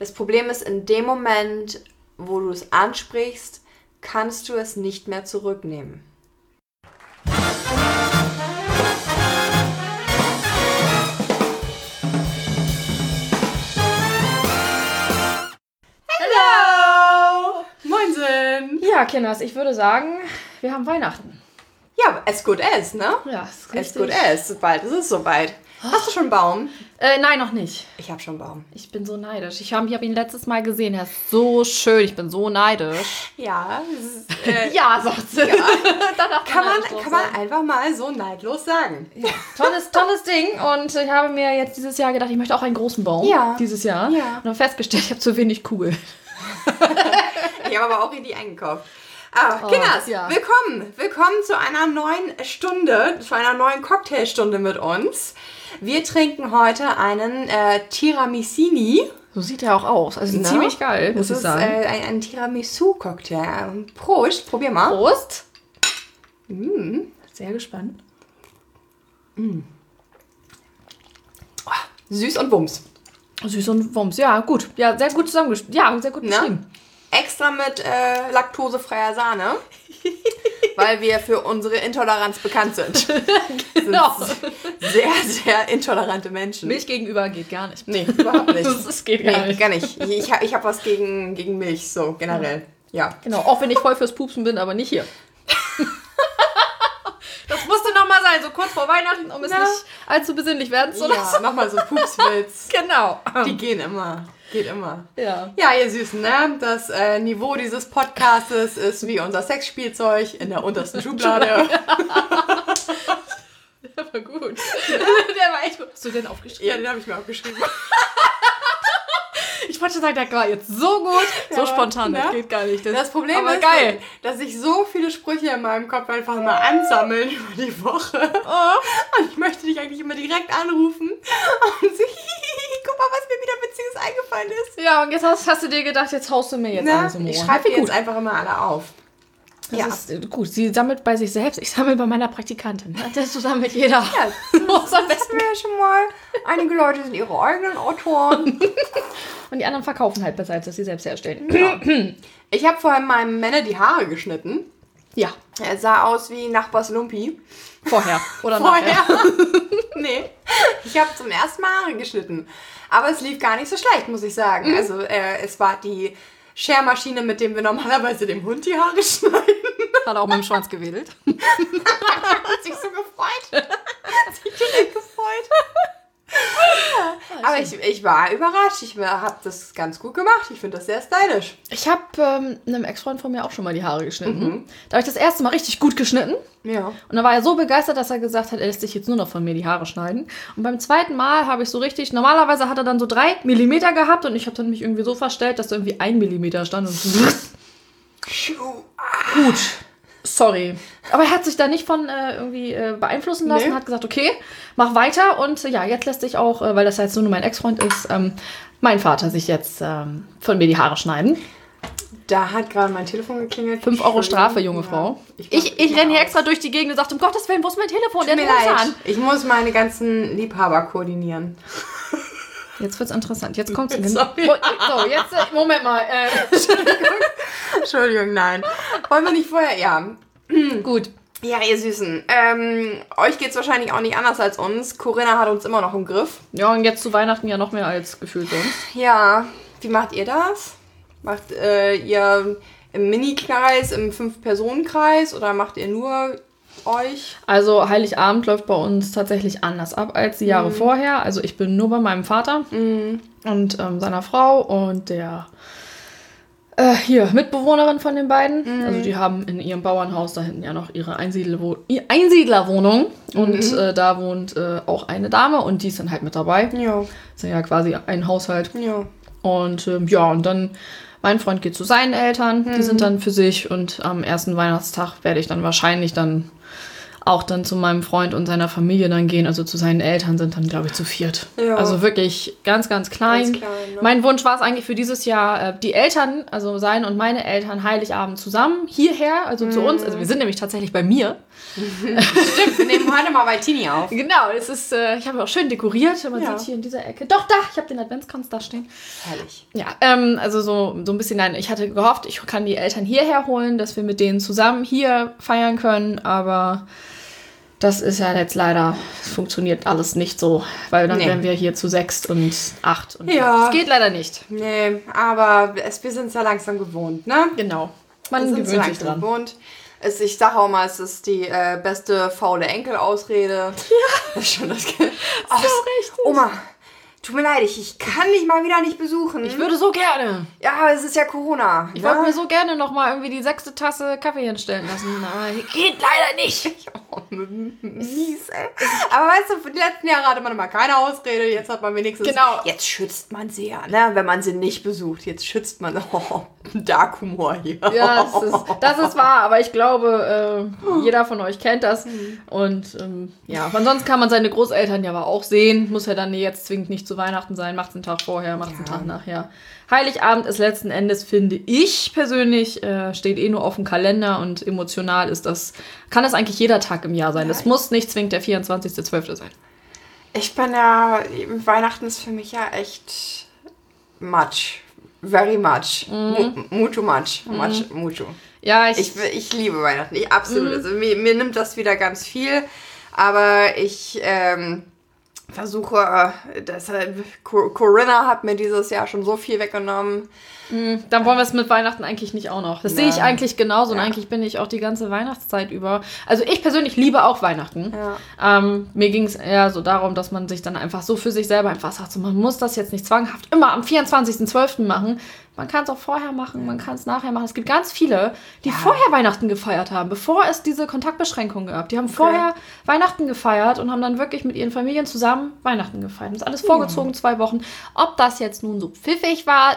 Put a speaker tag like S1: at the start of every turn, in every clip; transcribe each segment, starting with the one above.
S1: Das Problem ist, in dem Moment, wo du es ansprichst, kannst du es nicht mehr zurücknehmen. Hello! Moinsen!
S2: Ja, Kinders, ich würde sagen, wir haben Weihnachten.
S1: Ja, as good as, ne?
S2: Ja, ist
S1: As
S2: richtig.
S1: good as. Bald ist es soweit. Hast du schon einen Baum?
S2: Äh, nein, noch nicht.
S1: Ich habe schon einen Baum.
S2: Ich bin so neidisch. Ich habe ich hab ihn letztes Mal gesehen. Er ist so schön. Ich bin so neidisch.
S1: Ja, äh,
S2: Ja, sagt sie. Danach
S1: kann, man, kann man
S2: sein.
S1: einfach mal so neidlos sagen.
S2: Tolles, tolles Ding. Und ich habe mir jetzt dieses Jahr gedacht, ich möchte auch einen großen Baum.
S1: Ja.
S2: Dieses Jahr.
S1: Ja.
S2: Und habe festgestellt, ich habe zu wenig Kugeln.
S1: Ich habe aber auch richtig eingekauft. Ah, Kinders,
S2: ja.
S1: willkommen. Willkommen zu einer neuen Stunde, zu einer neuen Cocktailstunde mit uns. Wir trinken heute einen äh, Tiramisini.
S2: So sieht er auch aus. Also
S1: Ne?
S2: ziemlich geil, muss
S1: das
S2: ich
S1: ist
S2: sagen.
S1: Äh, ein, ein Tiramisu-Cocktail. Prost, probier mal.
S2: Prost.
S1: Mm.
S2: Sehr gespannt.
S1: Süß und Wumms.
S2: Süß und Wumms. Ja, gut. Ja, sehr gut zusammengestellt. Ja, sehr gut
S1: Ne?
S2: beschrieben.
S1: Extra mit äh, laktosefreier Sahne. weil wir für unsere Intoleranz bekannt sind.
S2: Genau.
S1: Sehr, sehr intolerante Menschen.
S2: Milch gegenüber geht gar nicht.
S1: Nee, überhaupt nicht.
S2: Das, geht gar
S1: Nee,
S2: nicht.
S1: gar nicht. Ich, ich habe was gegen, gegen Milch, so generell. Ja.
S2: Genau, auch wenn ich voll fürs Pupsen bin, aber nicht hier. das musste nochmal sein, so kurz vor Weihnachten, um es
S1: Na.
S2: nicht allzu besinnlich werden zu lassen.
S1: Ja, mach mal so Pupswitz.
S2: Genau.
S1: Die gehen immer. Geht immer.
S2: Ja.
S1: Ja, ihr Süßen, ne? Das äh, Niveau dieses Podcastes ist wie unser Sexspielzeug in der untersten Schublade.
S2: Der war gut. Der war echt gut. Hast du den aufgeschrieben?
S1: ja, den habe ich mir aufgeschrieben.
S2: Ich wollte schon sagen, der war jetzt so gut. So
S1: Ja,
S2: spontan, das
S1: ne?
S2: geht gar nicht.
S1: Das Problem
S2: aber
S1: ist,
S2: geil.
S1: dass sich so viele Sprüche in meinem Kopf einfach mal ansammeln über die Woche. Und ich möchte dich eigentlich immer direkt anrufen und guck mal, was mir wieder Witziges eingefallen ist.
S2: Ja, und jetzt hast, hast du dir gedacht, jetzt haust du mir jetzt alles um
S1: Ich schreibe jetzt einfach immer alle auf.
S2: Das
S1: ja.
S2: ist äh, gut. Sie sammelt bei sich selbst. Ich sammle bei meiner Praktikantin. Das zusammen mit jeder.
S1: Ja,
S2: ist am
S1: das
S2: besten.
S1: wäre schon mal. Einige Leute sind ihre eigenen Autoren.
S2: Und die anderen verkaufen halt besser, als dass sie selbst herstellen.
S1: Ich habe vorhin meinem Männer die Haare geschnitten.
S2: Ja,
S1: Er sah aus wie Nachbars Lumpi.
S2: vorher oder nachher.
S1: Vorher. nee. Ich habe zum ersten Mal Haare geschnitten. Aber es lief gar nicht so schlecht, muss ich
S2: Mhm.
S1: sagen. Also äh, es war die Schermaschine, mit dem wir normalerweise dem Hund die Haare schneiden.
S2: Hat auch mit dem Schwanz gewedelt.
S1: Hat sich so gefreut. Hat sich direkt gefreut. Aber ich, ich war überrascht. Ich habe das ganz gut gemacht. Ich finde das sehr stylisch.
S2: Ich habe ähm, einem Ex-Freund von mir auch schon mal die Haare geschnitten. Da habe ich das erste Mal richtig gut geschnitten.
S1: Ja.
S2: Und dann war er so begeistert, dass er gesagt hat, er lässt sich jetzt nur noch von mir die Haare schneiden. Und beim zweiten Mal habe ich so richtig, normalerweise hat er dann so drei Millimeter gehabt und ich habe dann mich irgendwie so verstellt, dass da irgendwie ein Millimeter stand und gut. Sorry. Aber er hat sich da nicht von äh, irgendwie äh, beeinflussen lassen,
S1: Nee.
S2: hat gesagt, okay, mach weiter. Und äh, ja, jetzt lässt sich auch, äh, weil das jetzt nur mein Ex-Freund ist, ähm, mein Vater sich jetzt ähm, von mir die Haare schneiden.
S1: Da hat gerade mein Telefon geklingelt.
S2: 5 Euro. Strafe, junge
S1: Ja.
S2: Frau.
S1: Ich
S2: Ich, ich renne hier extra durch die Gegend und sage, um Gottes Willen, wo ist mein Telefon?
S1: Tut mir
S2: Der
S1: leid.
S2: an.
S1: Ich muss meine ganzen Liebhaber koordinieren.
S2: Jetzt wird's interessant. Jetzt kommt's.
S1: Sorry.
S2: So, jetzt, äh, Moment mal. Äh,
S1: Entschuldigung, nein. Wollen wir nicht vorher? Ja.
S2: gut.
S1: Ja, ihr Süßen. Ähm, euch geht's wahrscheinlich auch nicht anders als uns. Corinna hat uns immer noch im Griff.
S2: Ja, und jetzt zu Weihnachten ja noch mehr als gefühlt sonst.
S1: Ja. Wie macht ihr das? Macht äh, ihr im Mini-Kreis, im Fünf-Personen-Kreis oder macht ihr nur euch?
S2: Also Heiligabend läuft bei uns tatsächlich anders ab als die Jahre vorher. Also ich bin nur bei meinem Vater und ähm, seiner Frau und der äh, hier Mitbewohnerin von den beiden. Also die haben in ihrem Bauernhaus da hinten ja noch ihre Einsiedlerwo Einsiedlerwohnung und äh, da wohnt äh, auch eine Dame und die ist dann halt mit dabei.
S1: Ja.
S2: Das ist ja quasi ein Haushalt.
S1: Ja.
S2: Und ähm, ja, und dann mein Freund geht zu seinen Eltern, die sind dann für sich und am ersten Weihnachtstag werde ich dann wahrscheinlich dann auch dann zu meinem Freund und seiner Familie dann gehen. Also zu seinen Eltern sind dann, glaube ich, zu viert.
S1: Ja.
S2: Also wirklich ganz, ganz klein.
S1: Ganz klein, ne?
S2: Mein Wunsch war es eigentlich für dieses Jahr, äh, die Eltern, also seine und meine Eltern, Heiligabend zusammen hierher, also zu uns. Also wir sind nämlich tatsächlich bei mir.
S1: Stimmt, wir nehmen heute mal bei Tini auf.
S2: Genau, es ist, äh, ich habe auch schön dekoriert. Man
S1: Ja.
S2: sieht hier in dieser Ecke. Doch, da, ich habe den Adventskranz da stehen.
S1: Herrlich.
S2: Ja, ähm, also so, so ein bisschen, nein, ich hatte gehofft, ich kann die Eltern hierher holen, dass wir mit denen zusammen hier feiern können, aber das ist ja jetzt leider, es funktioniert alles nicht so, weil dann
S1: Nee.
S2: wären wir hier zu sechs und acht und
S1: Ja.
S2: das geht leider nicht.
S1: Nee, aber es, wir sind es ja langsam gewohnt, ne?
S2: Genau. Man gewöhnt sich dran.
S1: gewohnt. Es, ich sage auch mal, es ist die äh, beste faule Enkel-Ausrede. Ja. Das ist schon das Ge oh,
S2: So richtig.
S1: Oma, tut mir leid, ich, ich kann dich mal wieder nicht besuchen.
S2: Ich würde so gerne.
S1: ja, aber es ist ja Corona.
S2: Ich
S1: ne?
S2: wollte mir so gerne noch mal irgendwie die sechste Tasse Kaffee hinstellen lassen, aber geht leider nicht.
S1: Oh, mies, ey. Aber weißt du, für die letzten Jahre hatte man immer keine Ausrede. Jetzt hat man wenigstens.
S2: Genau.
S1: Jetzt schützt man sie ja, ne? Wenn man sie nicht besucht. Jetzt schützt man. Oh, Dark Humor hier.
S2: Ja, das ist, das ist wahr, aber ich glaube, äh, jeder von euch kennt das. Und ähm, ja, ansonsten kann man seine Großeltern ja aber auch sehen. Muss ja dann jetzt zwingend nicht zu Weihnachten sein. Macht es einen Tag vorher, macht es einen
S1: Ja.
S2: Tag nachher. Heiligabend ist letzten Endes, finde ich persönlich, äh, steht eh nur auf dem Kalender und emotional ist das, kann das eigentlich jeder Tag im Jahr sein. Das muss nicht zwingend der 24.12. sein.
S1: Ich bin ja, Weihnachten ist für mich ja echt much. Very much. Mu mucho much. Much, mucho.
S2: Ja, ich,
S1: Ich, ich liebe Weihnachten. Ich, absolut. Also mir, mir nimmt das wieder ganz viel. Aber ich ähm, versuche, äh, deshalb, Co- Corinna hat mir dieses Jahr schon so viel weggenommen.
S2: Dann wollen wir es mit Weihnachten eigentlich nicht auch noch. Das sehe ich eigentlich genauso und
S1: Ja.
S2: eigentlich bin ich auch die ganze Weihnachtszeit über. Also ich persönlich liebe auch Weihnachten.
S1: Ja.
S2: Ähm, mir ging es eher so darum, dass man sich dann einfach so für sich selber einfach sagt, so, man muss das jetzt nicht zwanghaft immer am 24.12. machen. Man kann es auch vorher machen, man kann es nachher machen. Es gibt ganz viele, die vorher Weihnachten gefeiert haben, bevor es diese Kontaktbeschränkungen gab. Die haben vorher Weihnachten gefeiert und haben dann wirklich mit ihren Familien zusammen Weihnachten gefeiert. Das ist alles vorgezogen, zwei Wochen. Ob das jetzt nun so pfiffig war,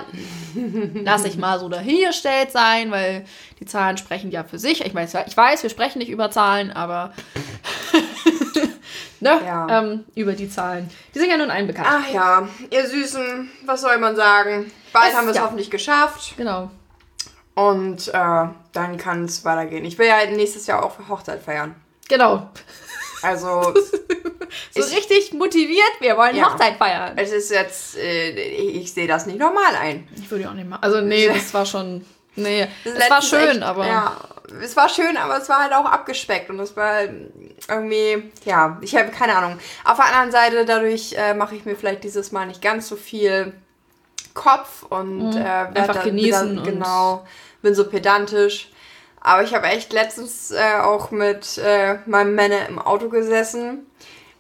S2: lasse ich mal so dahingestellt sein, weil die Zahlen sprechen ja für sich. Ich weiß, ich weiß wir sprechen nicht über Zahlen, aber ne,
S1: Ja.
S2: ähm, über die Zahlen. Die sind ja nun allen bekannt.
S1: Ach ja, ihr Süßen, was soll man sagen? Bald haben wir es
S2: ja.
S1: hoffentlich geschafft.
S2: Genau.
S1: Und äh, dann kann es weitergehen. Ich will ja nächstes Jahr auch Hochzeit feiern.
S2: Genau.
S1: Also,
S2: So
S1: Ich-
S2: richtig motiviert, wir wollen
S1: Ja.
S2: Hochzeit feiern.
S1: es ist jetzt, äh, ich, ich sehe das nicht normal ein.
S2: Ich würde ja auch nicht machen. Also nee, das war schon. Nee,
S1: Das
S2: es war schön,
S1: echt-
S2: aber.
S1: Ja, es war schön, aber es war halt auch abgespeckt und es war irgendwie, ja, ich habe keine Ahnung. Auf der anderen Seite, dadurch äh, mache ich mir vielleicht dieses Mal nicht ganz so viel Kopf und äh,
S2: Mhm. Einfach
S1: dann-
S2: genießen
S1: dann, genau, bin so pedantisch. Aber ich habe echt letztens äh, auch mit äh, meinem Männer im Auto gesessen,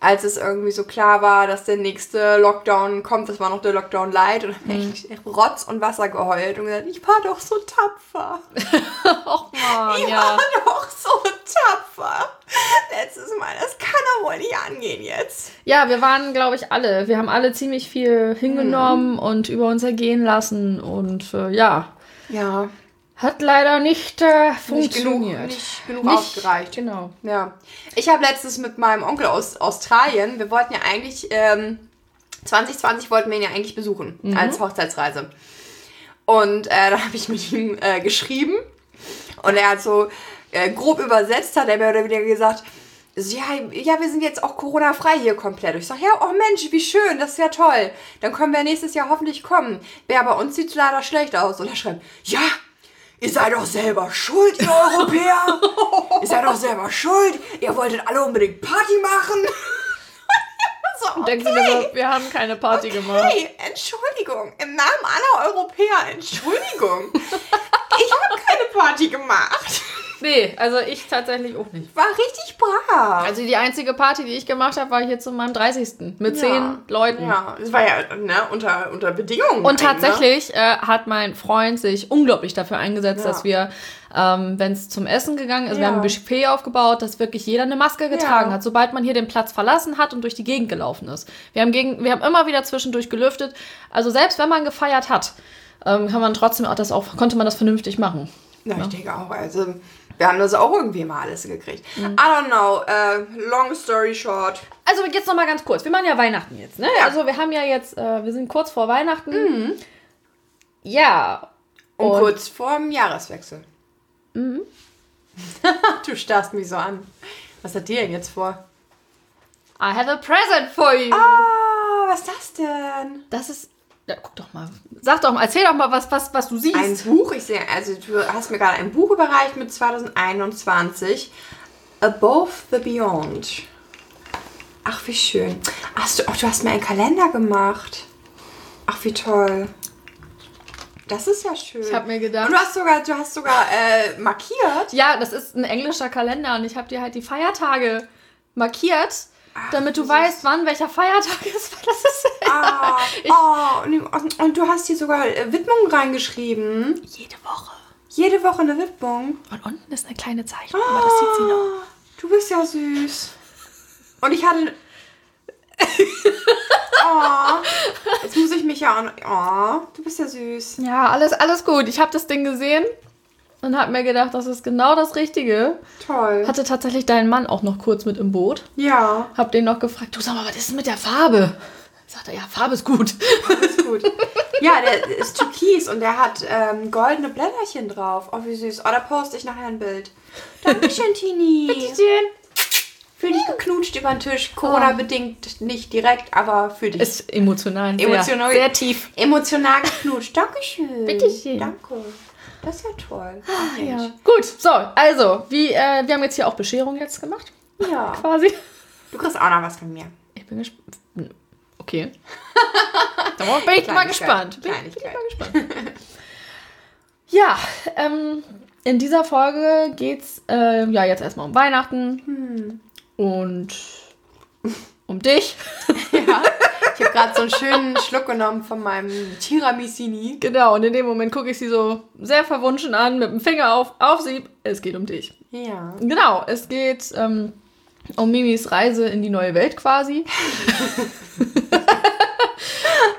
S1: als es irgendwie so klar war, dass der nächste Lockdown kommt. Das war noch der Lockdown Light und
S2: Mhm.
S1: echt Rotz und Wasser geheult und gesagt, ich war doch so tapfer.
S2: Och man,
S1: Ich
S2: ja.
S1: war doch so tapfer. Letztes Mal, das kann doch wohl nicht angehen jetzt.
S2: Ja, wir waren, glaube ich, alle. Wir haben alle ziemlich viel hingenommen und über uns ergehen lassen und äh, ja,
S1: Ja,
S2: hat leider nicht äh,
S1: nicht genug,
S2: funktioniert.
S1: nicht genug
S2: Nicht-
S1: ausgereicht.
S2: Genau.
S1: Ja. Ich habe letztens mit meinem Onkel aus Australien, wir wollten ja eigentlich, ähm, 2020 wollten wir ihn ja eigentlich besuchen als Hochzeitsreise. Und äh, da habe ich mit ihm äh, geschrieben und er hat so äh, grob übersetzt, hat er mir oder wieder gesagt, so, ja, ja, wir sind jetzt auch Corona-frei hier komplett. Ich sage, ja, oh Mensch, wie schön, das ist ja toll. Dann können wir nächstes Jahr hoffentlich kommen. Ja, bei uns sieht es leider schlecht aus. Und er schreibt, ja, ihr seid doch selber schuld, ihr Europäer. ihr seid doch selber schuld. Ihr wolltet alle unbedingt Party machen. So,
S2: Und denkst du dir so, wir haben keine Party gemacht.
S1: Hey, Entschuldigung, im Namen aller Europäer, Entschuldigung. ich habe keine Party gemacht.
S2: Nee, also ich tatsächlich auch nicht.
S1: War richtig brav.
S2: Also die einzige Party, die ich gemacht habe, war hier zu meinem 30. mit
S1: Ja.
S2: zehn Leuten.
S1: Ja, es war ja ne, unter, unter Bedingungen.
S2: Und
S1: halt,
S2: tatsächlich äh, hat mein Freund sich unglaublich dafür eingesetzt,
S1: Ja.
S2: dass wir, ähm, wenn es zum Essen gegangen ist, wir
S1: Ja.
S2: haben ein Buffet aufgebaut, dass wirklich jeder eine Maske getragen
S1: Ja.
S2: hat, sobald man hier den Platz verlassen hat und durch die Gegend gelaufen ist. Wir haben, gegen, wir haben immer wieder zwischendurch gelüftet. Also selbst wenn man gefeiert hat, ähm, kann man trotzdem auch das auch, konnte man das vernünftig machen.
S1: Ne? Ja, ich denke auch. Also, Wir haben das auch irgendwie mal alles gekriegt. I don't know. äh, long story short.
S2: Also jetzt noch mal ganz kurz. Wir machen ja Weihnachten jetzt, ne? Also wir haben ja jetzt, äh, wir sind kurz vor Weihnachten. Ja.
S1: Und,
S2: Und-
S1: kurz vor dem Jahreswechsel. du starrst mich so an. Was hat die denn jetzt vor?
S2: I have a present for you.
S1: Ah, was ist das denn?
S2: Das ist. Ja, guck doch mal. Sag doch mal, erzähl doch mal, was, was, was du siehst.
S1: Ein Buch, ich sehe, also du hast mir gerade ein Buch überreicht mit 2021. Above the Beyond. Ach, wie schön. Hast du, oh, du hast mir einen Kalender gemacht. Ach, wie toll. Das ist ja schön.
S2: Ich hab mir gedacht-
S1: Und du hast sogar, du hast sogar äh, markiert.
S2: Ja, das ist ein englischer Kalender und ich habe dir halt die Feiertage markiert, damit du weißt, wann welcher Feiertag ist. Das ist
S1: Ah, oh, und, und du hast hier sogar äh, Widmungen reingeschrieben.
S2: jede Woche.
S1: Jede Woche eine Widmung.
S2: Und unten ist eine kleine Zeichnung, aber das sieht sie noch.
S1: Du bist ja süß. Und ich hatte. oh, jetzt muss ich mich ja noch- Oh, du bist ja süß.
S2: Ja, alles, alles gut. Ich habe das Ding gesehen und habe mir gedacht, das ist genau das Richtige.
S1: Toll.
S2: Hatte tatsächlich deinen Mann auch noch kurz mit im Boot.
S1: Ja,
S2: Hab den noch gefragt, du sag mal, was ist denn mit der Farbe? Sagt er, ja, Farbe ist gut.
S1: ist gut. Ja, der ist türkis und der hat ähm, goldene Blätterchen drauf. Oh, wie süß. Oh, da poste ich nachher ein Bild. Dankeschön, Tini. Fühl dich geknutscht über den Tisch. Corona-bedingt nicht direkt, aber fühl dich.
S2: Ist emotional. Sehr,
S1: Emotional.
S2: Sehr tief.
S1: Emotional geknutscht. Dankeschön.
S2: Bitteschön.
S1: Danke. Das ist ja toll. Ach, Mensch.
S2: Ja. Gut, so, also, wie, äh, wir haben jetzt hier auch Bescherung jetzt gemacht,
S1: ja.
S2: quasi.
S1: Du kriegst auch noch was von mir.
S2: Ich bin gespannt. Okay. Da bin ich mal gespannt. Bin, bin ich mal gespannt. Ja, ähm, in dieser Folge geht's äh, ja jetzt erstmal um Weihnachten und um dich.
S1: Ja. Ich habe gerade so einen schönen Schluck genommen von meinem Tiramisini.
S2: Genau, und in dem Moment gucke ich sie so sehr verwunschen an, mit dem Finger auf, auf sie. Es geht um dich.
S1: Ja.
S2: Genau, es geht ähm, um Mimis Reise in die neue Welt quasi.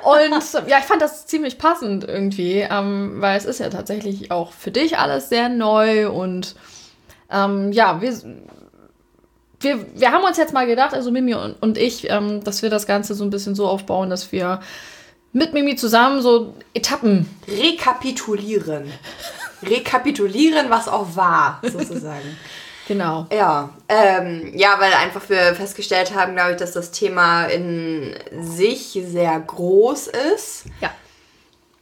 S2: Und ja, ich fand das ziemlich passend irgendwie, ähm, weil es ist ja tatsächlich auch für dich alles sehr neu und ähm, ja, wir, wir, wir haben uns jetzt mal gedacht, also Mimi und, und ich, ähm, dass wir das Ganze so ein bisschen so aufbauen, dass wir mit Mimi zusammen so Etappen
S1: Rekapitulieren. Rekapitulieren, was auch war, sozusagen.
S2: Genau.
S1: Ja, ähm, ja, weil einfach wir festgestellt haben, glaube ich, dass das Thema in sich sehr groß ist.
S2: Ja.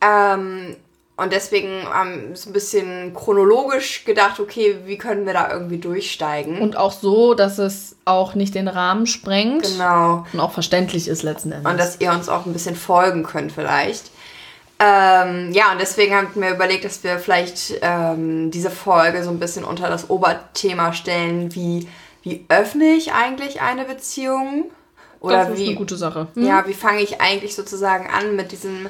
S1: Ähm, und deswegen haben wir so ein bisschen chronologisch gedacht, okay, wie können wir da irgendwie durchsteigen?
S2: Und auch so, dass es auch nicht den Rahmen sprengt
S1: genau.
S2: und auch verständlich ist letzten Endes.
S1: Und dass ihr uns auch ein bisschen folgen könnt vielleicht. Ähm, ja, und deswegen haben wir überlegt, dass wir vielleicht ähm, diese Folge so ein bisschen unter das Oberthema stellen, wie, wie öffne ich eigentlich eine Beziehung? Oder
S2: das ist
S1: wie,
S2: eine gute Sache. Hm?
S1: ja, wie fange ich eigentlich sozusagen an mit diesem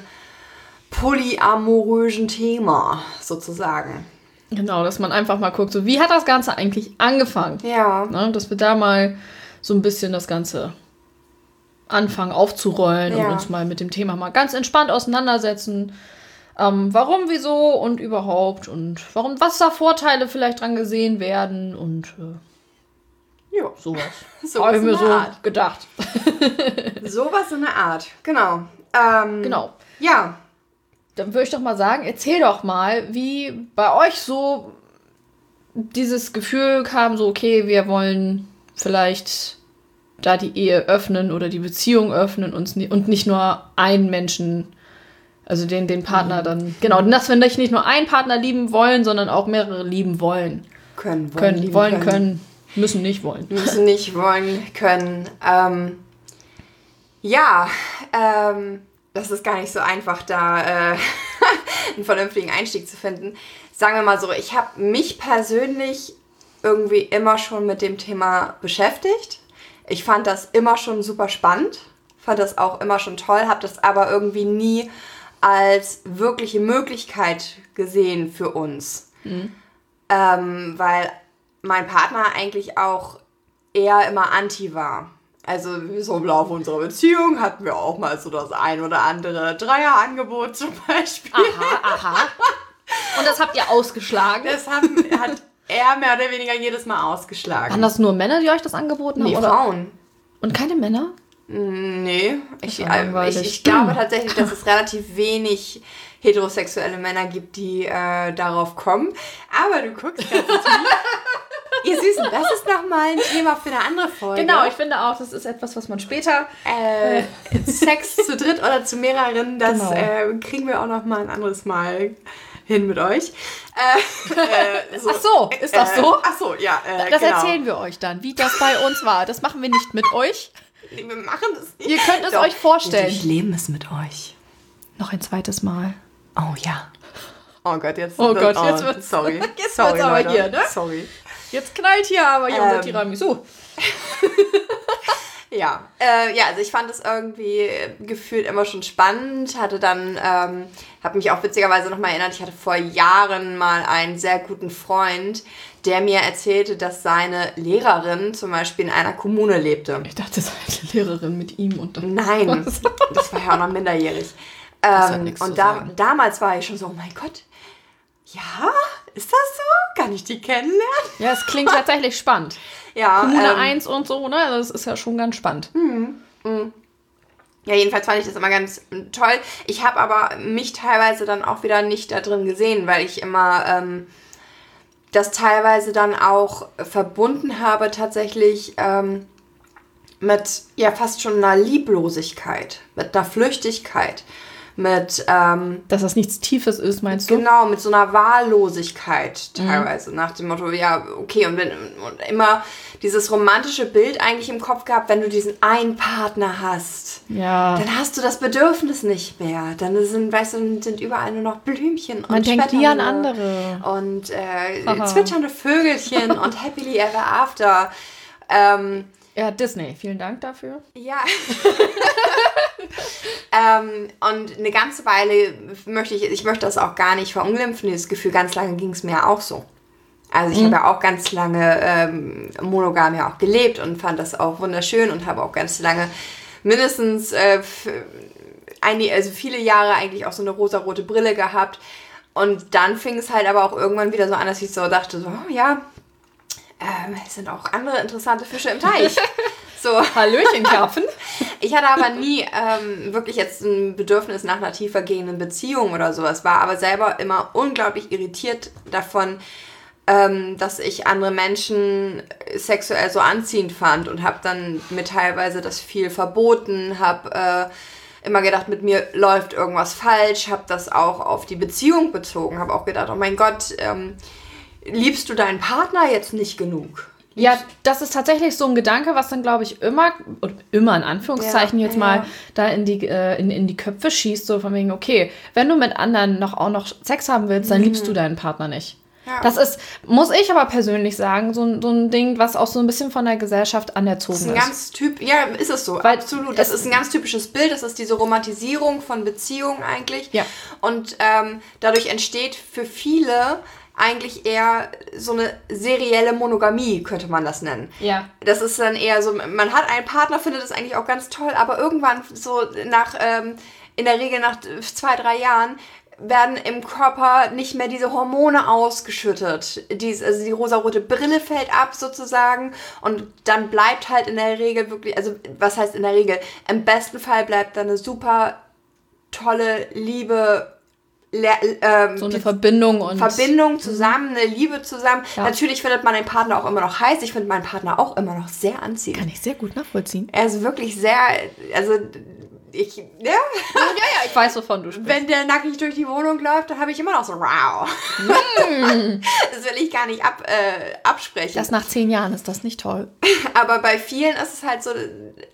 S1: polyamorösen Thema sozusagen?
S2: Genau, dass man einfach mal guckt, so wie hat das Ganze eigentlich angefangen?
S1: Ja.
S2: Ne, dass wir da mal so ein bisschen das Ganze anfangen aufzurollen
S1: Ja.
S2: und uns mal mit dem Thema mal ganz entspannt auseinandersetzen. Ähm, warum, wieso und überhaupt und warum, was da Vorteile vielleicht dran gesehen werden und äh,
S1: Ja.
S2: sowas.
S1: So
S2: Habe ich mir so
S1: Art.
S2: gedacht.
S1: Sowas in der Art. Genau. Ähm,
S2: Genau.
S1: Ja.
S2: Dann würde ich doch mal sagen, erzähl doch mal, wie bei euch so dieses Gefühl kam, so, okay, wir wollen vielleicht da die Ehe öffnen oder die Beziehung öffnen ni- und nicht nur einen Menschen, also den, den Partner dann, genau, dass wir nicht, nicht nur einen Partner lieben wollen, sondern auch mehrere lieben wollen.
S1: Können, wollen,
S2: Können, wollen, können, müssen nicht wollen.
S1: müssen nicht wollen können. Ähm, ja, ähm, das ist gar nicht so einfach, da äh, einen vernünftigen Einstieg zu finden. Sagen wir mal so, ich habe mich persönlich irgendwie immer schon mit dem Thema beschäftigt. Ich fand das immer schon super spannend, fand das auch immer schon toll, habe das aber irgendwie nie als wirkliche Möglichkeit gesehen für uns. Ähm, weil mein Partner eigentlich auch eher immer anti war. Also so im Laufe unserer Beziehung hatten wir auch mal so das ein oder andere Dreierangebot zum Beispiel.
S2: Aha, aha. Und das habt ihr ausgeschlagen.
S1: Das haben, hat er mehr oder weniger jedes Mal ausgeschlagen.
S2: Waren das nur Männer, die euch das angeboten haben?
S1: Nee,
S2: oder?
S1: Frauen.
S2: Und keine Männer?
S1: Nee, ich, äh, ich, ich glaube tatsächlich, dass es relativ wenig heterosexuelle Männer gibt, die äh, darauf kommen. Aber du guckst ganz tief. Ihr Süßen, das ist nochmal ein Thema für eine andere Folge.
S2: Genau, ich finde auch, das ist etwas, was man später.
S1: äh, Sex zu dritt oder zu mehreren, das
S2: Genau.
S1: äh, kriegen wir auch nochmal ein anderes Mal hin mit euch. Äh, äh,
S2: Ach so, ist das so?
S1: Äh, ach so, ja. Äh,
S2: Das
S1: genau.
S2: erzählen wir euch dann, wie das bei uns war. Das machen wir nicht mit euch.
S1: Nee, Wir machen es nicht.
S2: Ihr könnt es
S1: Doch,
S2: euch vorstellen.
S1: Wir durchleben es mit euch.
S2: Noch ein zweites Mal.
S1: Oh ja. Oh Gott, jetzt.
S2: Oh Gott, jetzt wird's-
S1: Sorry.
S2: jetzt
S1: sorry,
S2: wird's aber
S1: Leute.
S2: hier, ne?
S1: Sorry.
S2: Jetzt knallt hier aber hier unser
S1: Ähm.
S2: Tiramisu.
S1: Ja, äh, ja, also ich fand es irgendwie gefühlt immer schon spannend. Hatte dann, ähm, habe mich auch witzigerweise nochmal erinnert, ich hatte vor Jahren mal einen sehr guten Freund, der mir erzählte, dass seine Lehrerin zum Beispiel in einer Kommune lebte.
S2: Ich dachte, das ist eine Lehrerin mit ihm und dann.
S1: Nein, das war ja auch noch minderjährig. Ähm, und da, damals war ich schon so, oh mein Gott, ja, ist das so? Kann ich die kennenlernen?
S2: Ja, es klingt tatsächlich spannend.
S1: Ja,
S2: Kommune
S1: ähm,
S2: 1 und so, ne? Das ist ja schon ganz spannend.
S1: Ja, jedenfalls fand ich das immer ganz ähm, toll. Ich habe aber mich teilweise dann auch wieder nicht da drin gesehen, weil ich immer ähm, das teilweise dann auch verbunden habe tatsächlich ähm, mit ja fast schon einer Lieblosigkeit, mit einer Flüchtigkeit, mit ähm,
S2: Dass das nichts Tiefes ist, meinst du?
S1: Genau, mit so einer Wahllosigkeit teilweise. Nach dem Motto, ja, okay, und, wenn, und immer dieses romantische Bild eigentlich im Kopf gehabt, wenn du diesen einen Partner hast,
S2: Ja.
S1: dann hast du das Bedürfnis nicht mehr. Dann sind, weißt du, sind überall nur noch Blümchen und
S2: Man denkt nie an andere.
S1: Und äh, zwitschernde Vögelchen und happily ever after. Ähm,
S2: Ja, Disney. Vielen Dank dafür.
S1: ja. ähm, und eine ganze Weile möchte ich, ich möchte das auch gar nicht verunglimpfen, dieses Gefühl, ganz lange ging es mir auch so. Also ich habe ja auch ganz lange ähm, monogam ja auch gelebt und fand das auch wunderschön und habe auch ganz lange mindestens äh, einige, also viele Jahre eigentlich auch so eine rosarote Brille gehabt. Und dann fing es halt aber auch irgendwann wieder so an, dass ich so dachte, so, oh, ja, ähm, es sind auch andere interessante Fische im Teich. so.
S2: Hallöchen, Karpfen.
S1: Ich hatte aber nie ähm, wirklich jetzt ein Bedürfnis nach einer tiefergehenden Beziehung oder sowas, war aber selber immer unglaublich irritiert davon, ähm, dass ich andere Menschen sexuell so anziehend fand und habe dann mir teilweise das viel verboten, habe äh, immer gedacht, mit mir läuft irgendwas falsch, habe das auch auf die Beziehung bezogen, habe auch gedacht, oh mein Gott, ähm, liebst du deinen Partner jetzt nicht genug?
S2: Ja, das ist tatsächlich so ein Gedanke, was dann, glaube ich, immer, oder immer in Anführungszeichen
S1: Ja,
S2: jetzt
S1: ja.
S2: mal da in die, äh, in, in die Köpfe schießt, so von wegen, okay, wenn du mit anderen noch auch noch Sex haben willst, dann liebst du deinen Partner nicht.
S1: Ja.
S2: Das ist, muss ich aber persönlich sagen, so, ein- so ein Ding, was auch so ein bisschen von der Gesellschaft anerzogen ist.
S1: ist ein ganz typ, ja, ist es so,
S2: Weil
S1: absolut. Das ist ein ganz typisches Bild, das ist diese Romantisierung von Beziehungen eigentlich.
S2: Ja.
S1: Und ähm, dadurch entsteht für viele eigentlich eher so eine serielle Monogamie, könnte man das nennen.
S2: ja.
S1: Das ist dann eher so, man hat einen Partner, findet das eigentlich auch ganz toll, aber irgendwann so nach, ähm, in der Regel nach zwei, drei Jahren, werden im Körper nicht mehr diese Hormone ausgeschüttet. Dies, also die rosarote Brille fällt ab sozusagen und dann bleibt halt in der Regel wirklich, also was heißt in der Regel? Im besten Fall bleibt dann eine super tolle, liebe, ähm,
S2: So eine Verbindung und.
S1: Verbindung zusammen, eine Liebe zusammen.
S2: Ja.
S1: Natürlich findet man den Partner auch immer noch heiß. Ich finde meinen Partner auch immer noch sehr anziehend.
S2: Kann ich sehr gut nachvollziehen.
S1: Er ist wirklich sehr, also ich, ja,
S2: Ja, ja, ich weiß, wovon du sprichst.
S1: wenn der nackig durch die Wohnung läuft, dann habe ich immer noch so wow. das will ich gar nicht ab, äh, absprechen.
S2: Das nach zehn Jahren ist das nicht toll.
S1: Aber bei vielen ist es halt so,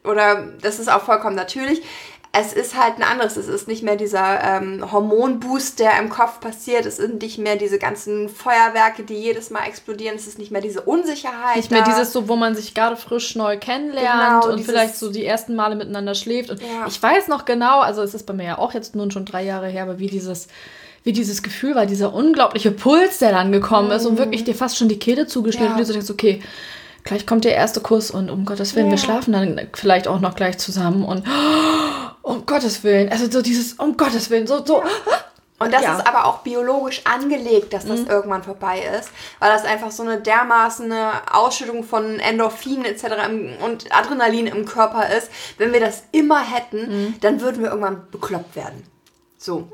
S1: oder das ist auch vollkommen natürlich, es ist halt ein anderes. Es ist nicht mehr dieser ähm, Hormonboost, der im Kopf passiert. Es sind nicht mehr diese ganzen Feuerwerke, die jedes Mal explodieren. Es ist nicht mehr diese Unsicherheit.
S2: Nicht mehr
S1: da.
S2: dieses so, wo man sich gerade frisch neu kennenlernt
S1: Genau,
S2: und vielleicht so die ersten Male miteinander schläft. Und
S1: Ja.
S2: ich weiß noch genau, also es ist bei mir ja auch jetzt nun schon drei Jahre her, aber wie dieses, wie dieses Gefühl war, dieser unglaubliche Puls, der dann gekommen ist und wirklich dir fast schon die Kehle zugeschnitten
S1: Ja.
S2: und du so denkst, okay, gleich kommt der erste Kuss und um Gottes Willen, wir
S1: Ja.
S2: schlafen dann vielleicht auch noch gleich zusammen und um Gottes Willen, also so dieses, um Gottes Willen, so, so.
S1: Und das
S2: Ja.
S1: ist aber auch biologisch angelegt, dass das irgendwann vorbei ist, weil das einfach so eine dermaßen Ausschüttung von Endorphinen etc. und Adrenalin im Körper ist. Wenn wir das immer hätten, dann würden wir irgendwann bekloppt werden. So.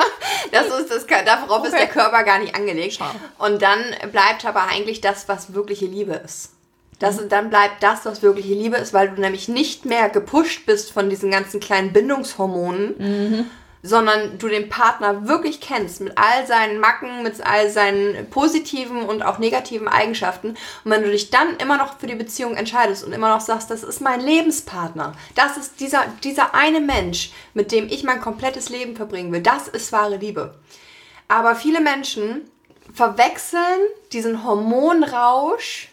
S1: das ist das, darauf ist
S2: Okay.
S1: der Körper gar nicht angelegt.
S2: Schade.
S1: Und dann bleibt aber eigentlich das, was wirkliche Liebe ist. Das, Dann bleibt das, was wirkliche Liebe ist, weil du nämlich nicht mehr gepusht bist von diesen ganzen kleinen Bindungshormonen, sondern du den Partner wirklich kennst mit all seinen Macken, mit all seinen positiven und auch negativen Eigenschaften. Und wenn du dich dann immer noch für die Beziehung entscheidest und immer noch sagst, das ist mein Lebenspartner, das ist dieser, dieser eine Mensch, mit dem ich mein komplettes Leben verbringen will, das ist wahre Liebe. Aber viele Menschen verwechseln diesen Hormonrausch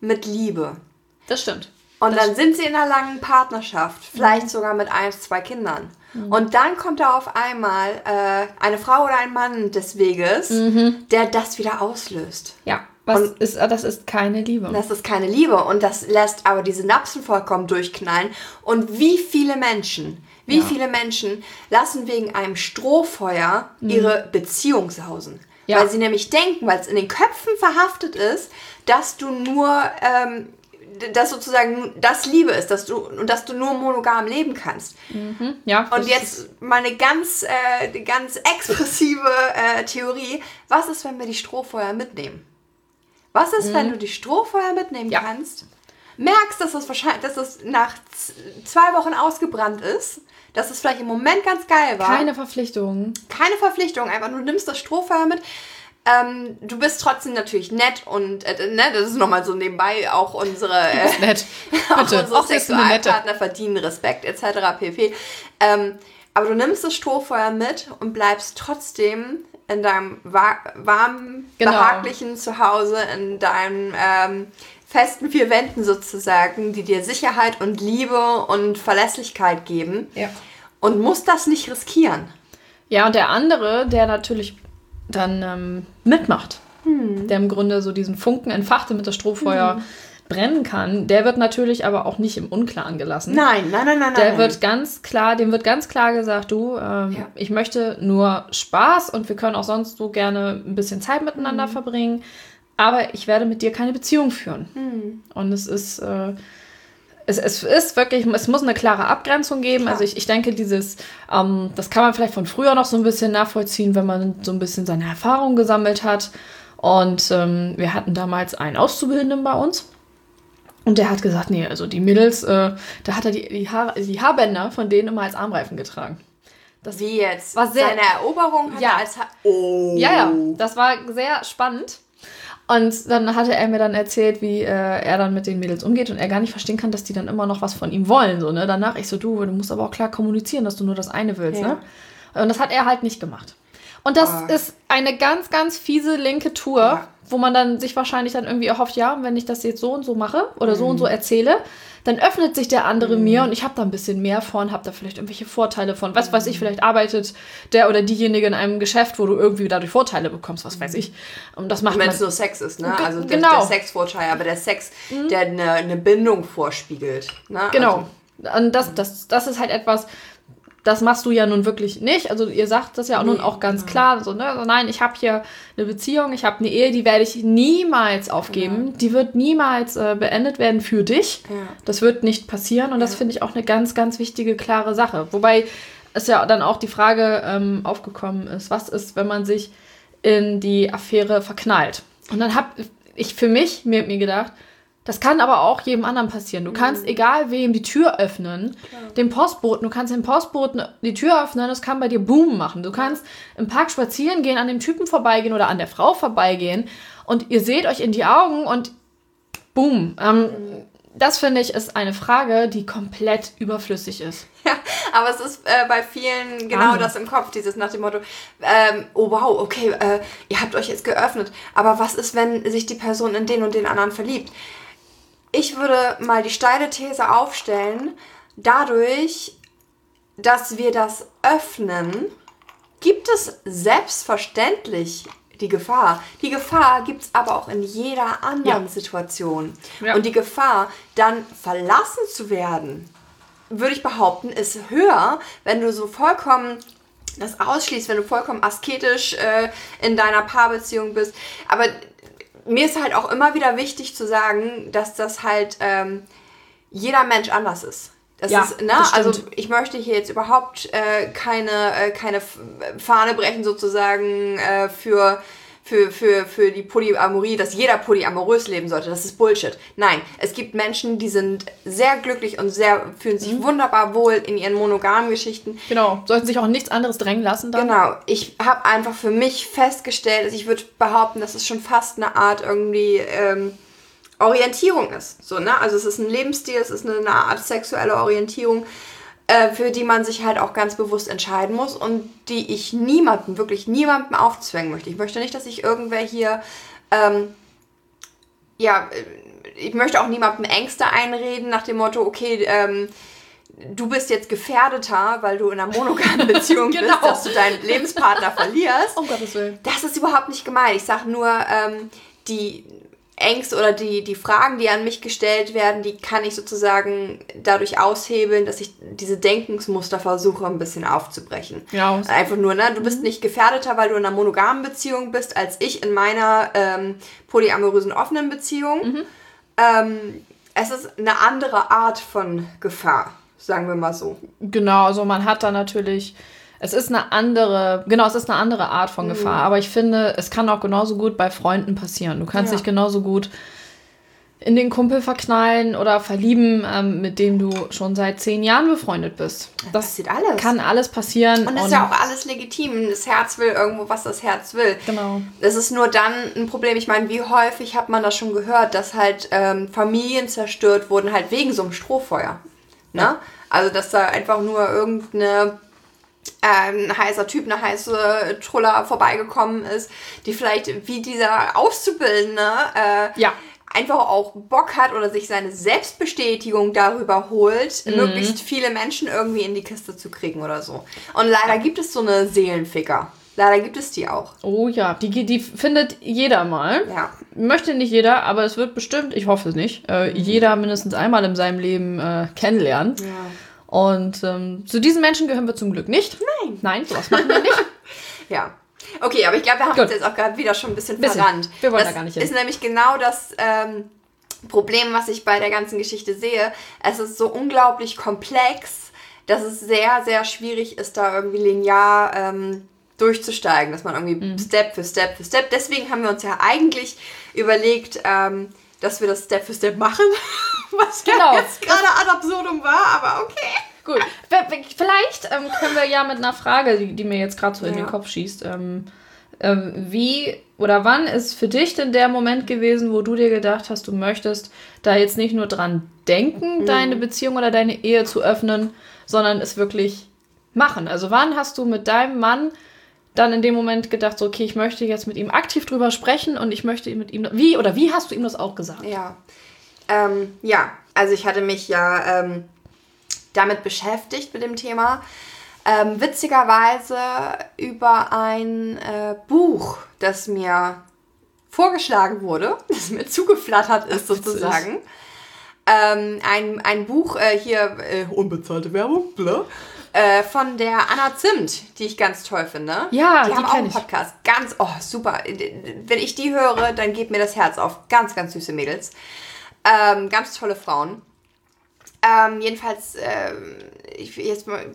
S1: mit Liebe.
S2: Das stimmt.
S1: Und dann sind sie in einer langen Partnerschaft, vielleicht sogar mit ein, zwei Kindern. Und dann kommt da auf einmal äh, eine Frau oder ein Mann des Weges, der das wieder auslöst.
S2: Ja. Was ist, das ist keine Liebe.
S1: Das ist keine Liebe und das lässt aber die Synapsen vollkommen durchknallen. Und wie viele Menschen, wie
S2: Ja.
S1: viele Menschen lassen wegen einem Strohfeuer ihre Beziehung sausen?
S2: Mhm. Ja.
S1: Weil sie nämlich denken, weil es in den Köpfen verhaftet ist, dass du nur, ähm, dass sozusagen das Liebe ist, dass du, und dass du nur monogam leben kannst.
S2: ja,
S1: Und
S2: das
S1: jetzt meine ganz, äh, ganz expressive äh, Theorie. Was ist, wenn wir die Strohfeuer mitnehmen? Was ist, wenn du die Strohfeuer mitnehmen
S2: Mhm. Ja.
S1: kannst, merkst, dass es wahrscheinlich, dass es nach zwei Wochen ausgebrannt ist, dass es vielleicht im Moment ganz geil war.
S2: keine Verpflichtungen.
S1: Keine Verpflichtung, einfach du nimmst das Strohfeuer mit. Ähm, du bist trotzdem natürlich nett und äh, ne, das ist nochmal so nebenbei auch unsere äh,
S2: Nett.
S1: auch unsere
S2: Auch.
S1: Sexualpartner verdienen Respekt etc. pp. Ähm, aber du nimmst das Strohfeuer mit und bleibst trotzdem in deinem wa warmen,
S2: Genau.
S1: behaglichen Zuhause, in deinem ähm, festen vier Wänden sozusagen, die dir Sicherheit und Liebe und Verlässlichkeit geben.
S2: Ja.
S1: Und musst das nicht riskieren.
S2: Ja, und der andere, der natürlich dann ähm, mitmacht,
S1: Hm.
S2: der im Grunde so diesen Funken entfacht, damit das Strohfeuer brennen kann, der wird natürlich aber auch nicht im Unklaren gelassen.
S1: Nein, nein, nein, nein,
S2: Der
S1: nein.
S2: wird ganz klar, dem wird ganz klar gesagt, du, ähm,
S1: Ja.
S2: ich möchte nur Spaß und wir können auch sonst so gerne ein bisschen Zeit
S1: Mhm.
S2: miteinander verbringen, aber ich werde mit dir keine Beziehung führen.
S1: Mhm.
S2: Und es ist, äh, es, es ist wirklich, es muss eine klare Abgrenzung geben.
S1: Klar.
S2: Also ich, ich denke, dieses, ähm, das kann man vielleicht von früher noch so ein bisschen nachvollziehen, wenn man so ein bisschen seine Erfahrungen gesammelt hat. Und ähm, wir hatten damals einen Auszubildenden bei uns. Und der hat gesagt, nee, also die Mädels, äh, da hat er die, die, Haar, die Haarbänder von denen immer als Armreifen getragen.
S1: Wie jetzt?
S2: War sehr-
S1: Seine Eroberung hat
S2: Ja.
S1: er als... Ha oh.
S2: Ja, ja, das war sehr spannend. Und dann hatte er mir dann erzählt, wie äh, er dann mit den Mädels umgeht und er gar nicht verstehen kann, dass die dann immer noch was von ihm wollen. So, ne? Danach ich so, du, du musst aber auch klar kommunizieren, dass du nur das eine willst.
S1: Ja.
S2: Ne? Und das hat er halt nicht gemacht. Und das
S1: Ah.
S2: ist eine ganz, ganz fiese linke Tour,
S1: Ja.
S2: wo man dann sich wahrscheinlich dann irgendwie erhofft, ja, wenn ich das jetzt so und so mache oder so und
S1: Mhm.
S2: so erzähle, dann öffnet sich der andere mir und ich habe da ein bisschen mehr von, habe da vielleicht irgendwelche Vorteile von. Was
S1: Mhm.
S2: weiß ich, vielleicht arbeitet der oder diejenige in einem Geschäft, wo du irgendwie dadurch Vorteile bekommst, was weiß ich. Und das macht
S1: Wenn es nur Sex ist, ne? Also der,
S2: genau.
S1: der Sexvorteil, aber der Sex, der eine, eine Bindung vorspiegelt. Ne?
S2: Genau.
S1: Also,
S2: Und das, das, das ist halt etwas, das machst du ja nun wirklich nicht. Also ihr sagt das ja auch nun auch ganz klar. So, ne? also nein, ich habe hier eine Beziehung, ich habe eine Ehe, die werde ich niemals aufgeben. Die wird niemals äh, beendet werden für dich.
S1: Ja.
S2: Das wird nicht passieren und das finde ich auch eine ganz, ganz wichtige, klare Sache. Wobei es ja dann auch die Frage ähm, aufgekommen ist, was ist, wenn man sich in die Affäre verknallt? Und dann habe ich für mich mir, mir gedacht, das kann aber auch jedem anderen passieren. Du kannst, egal wem, die Tür öffnen, dem Postboten, du kannst dem Postboten die Tür öffnen, das kann bei dir Boom machen. Du kannst im Park spazieren gehen, an dem Typen vorbeigehen oder an der Frau vorbeigehen und ihr seht euch in die Augen und boom. Ähm, das finde ich ist eine Frage, die komplett überflüssig ist.
S1: Ja, aber es ist äh, bei vielen genau
S2: Ahnung.
S1: das im Kopf, dieses nach dem Motto, ähm, oh wow, okay, äh, ihr habt euch jetzt geöffnet, aber was ist, wenn sich die Person in den und den anderen verliebt? Ich würde mal die steile These aufstellen, dadurch, dass wir das öffnen, gibt es selbstverständlich die Gefahr. Die Gefahr gibt es aber auch in jeder anderen
S2: Ja.
S1: Situation.
S2: Ja.
S1: Und die Gefahr, dann verlassen zu werden, würde ich behaupten, ist höher, wenn du so vollkommen das ausschließt, wenn du vollkommen asketisch äh, in deiner Paarbeziehung bist. Aber mir ist halt auch immer wieder wichtig zu sagen, dass das halt ähm, jeder Mensch anders ist. Das ja, ist, ne? Das also ich möchte hier jetzt überhaupt äh, keine, äh, keine Fahne brechen sozusagen äh, für für, für, für die Polyamorie, dass jeder polyamorös leben sollte. Das ist Bullshit. Nein, es gibt Menschen, die sind sehr glücklich und sehr fühlen sich mhm. wunderbar wohl in ihren monogamen Geschichten.
S2: Genau, sollten sich auch nichts anderes drängen lassen
S1: dann. Genau, ich habe einfach für mich festgestellt, also ich würde behaupten, dass es schon fast eine Art irgendwie ähm, Orientierung ist. So, ne? Also es ist ein Lebensstil, es ist eine, eine Art sexuelle Orientierung äh, für die man sich halt auch ganz bewusst entscheiden muss und die ich niemandem, wirklich niemandem aufzwängen möchte. Ich möchte nicht, dass sich irgendwer hier, ähm, ja, ich möchte auch niemandem Ängste einreden nach dem Motto, okay, ähm, du bist jetzt gefährdeter, weil du in einer monogamen Beziehung genau. bist, dass du deinen Lebenspartner verlierst. Um Gottes Willen. Das ist überhaupt nicht gemeint. Ich sage nur, ähm, die, Ängste oder die, die Fragen, die an mich gestellt werden, die kann ich sozusagen dadurch aushebeln, dass ich diese Denkensmuster versuche, ein bisschen aufzubrechen. Ja. Einfach nur, ne? Du bist mhm. nicht gefährdeter, weil du in einer monogamen Beziehung bist, als ich in meiner ähm, polyamorösen offenen Beziehung. Mhm. Ähm, es ist eine andere Art von Gefahr, sagen wir mal so.
S2: Genau, also man hat da natürlich es ist eine andere, genau, es ist eine andere Art von Gefahr. Mhm. Aber ich finde, es kann auch genauso gut bei Freunden passieren. Du kannst ja. dich genauso gut in den Kumpel verknallen oder verlieben, ähm, mit dem du schon seit zehn Jahren befreundet bist. Das, das passiert alles. Kann alles passieren.
S1: Und das ist ja auch alles legitim. Das Herz will irgendwo, was das Herz will. Genau. Es ist nur dann ein Problem. Ich meine, wie häufig hat man das schon gehört, dass halt ähm, Familien zerstört wurden, halt wegen so einem Strohfeuer. Ne? Ja. Also, dass da einfach nur irgendeine ein heißer Typ, eine heiße Truller vorbeigekommen ist, die vielleicht wie dieser Auszubildende äh, ja. einfach auch Bock hat oder sich seine Selbstbestätigung darüber holt, mhm. möglichst viele Menschen irgendwie in die Kiste zu kriegen oder so. Und leider gibt es so eine Seelenficker. Leider gibt es die auch.
S2: Oh ja, die, die findet jeder mal. Ja. Möchte nicht jeder, aber es wird bestimmt, ich hoffe es nicht, äh, jeder mindestens einmal in seinem Leben äh, kennenlernen. Ja. Und ähm, zu diesen Menschen gehören wir zum Glück nicht. Nein. Nein, sowas machen wir nicht.
S1: ja. Okay, aber ich glaube, wir haben Gut. uns jetzt auch gerade wieder schon ein bisschen, bisschen. verrannt. Wir wollen das da gar nicht hin. ist nämlich genau das ähm, Problem, was ich bei der ganzen Geschichte sehe. Es ist so unglaublich komplex, dass es sehr, sehr schwierig ist, da irgendwie linear ähm, durchzusteigen, dass man irgendwie mhm. Step für Step für Step. Deswegen haben wir uns ja eigentlich überlegt, ähm, dass wir das Step für Step machen. Was genau. ja jetzt gerade ad absurdum war, aber okay.
S2: Gut. Vielleicht ähm, können wir ja mit einer Frage, die, die mir jetzt gerade so ja. in den Kopf schießt, ähm, ähm, wie oder wann ist für dich denn der Moment gewesen, wo du dir gedacht hast, du möchtest da jetzt nicht nur dran denken, mhm. deine Beziehung oder deine Ehe zu öffnen, sondern es wirklich machen? Also wann hast du mit deinem Mann dann in dem Moment gedacht, so, okay, ich möchte jetzt mit ihm aktiv drüber sprechen und ich möchte mit ihm, wie oder wie hast du ihm das auch gesagt?
S1: Ja, ähm, ja, also ich hatte mich ja ähm, damit beschäftigt mit dem Thema. Ähm, witzigerweise über ein äh, Buch, das mir vorgeschlagen wurde, das mir zugeflattert ist sozusagen. Ähm, ein, ein Buch, äh, hier, äh, unbezahlte Werbung, bla, äh, von der Anna Zimt, die ich ganz toll finde. Ja, die, die haben auch einen Podcast. Ganz, oh, super. Wenn ich die höre, dann geht mir das Herz auf. Ganz, ganz süße Mädels. Ähm, ganz tolle Frauen. Ähm, jedenfalls, äh, ich, jetzt mal,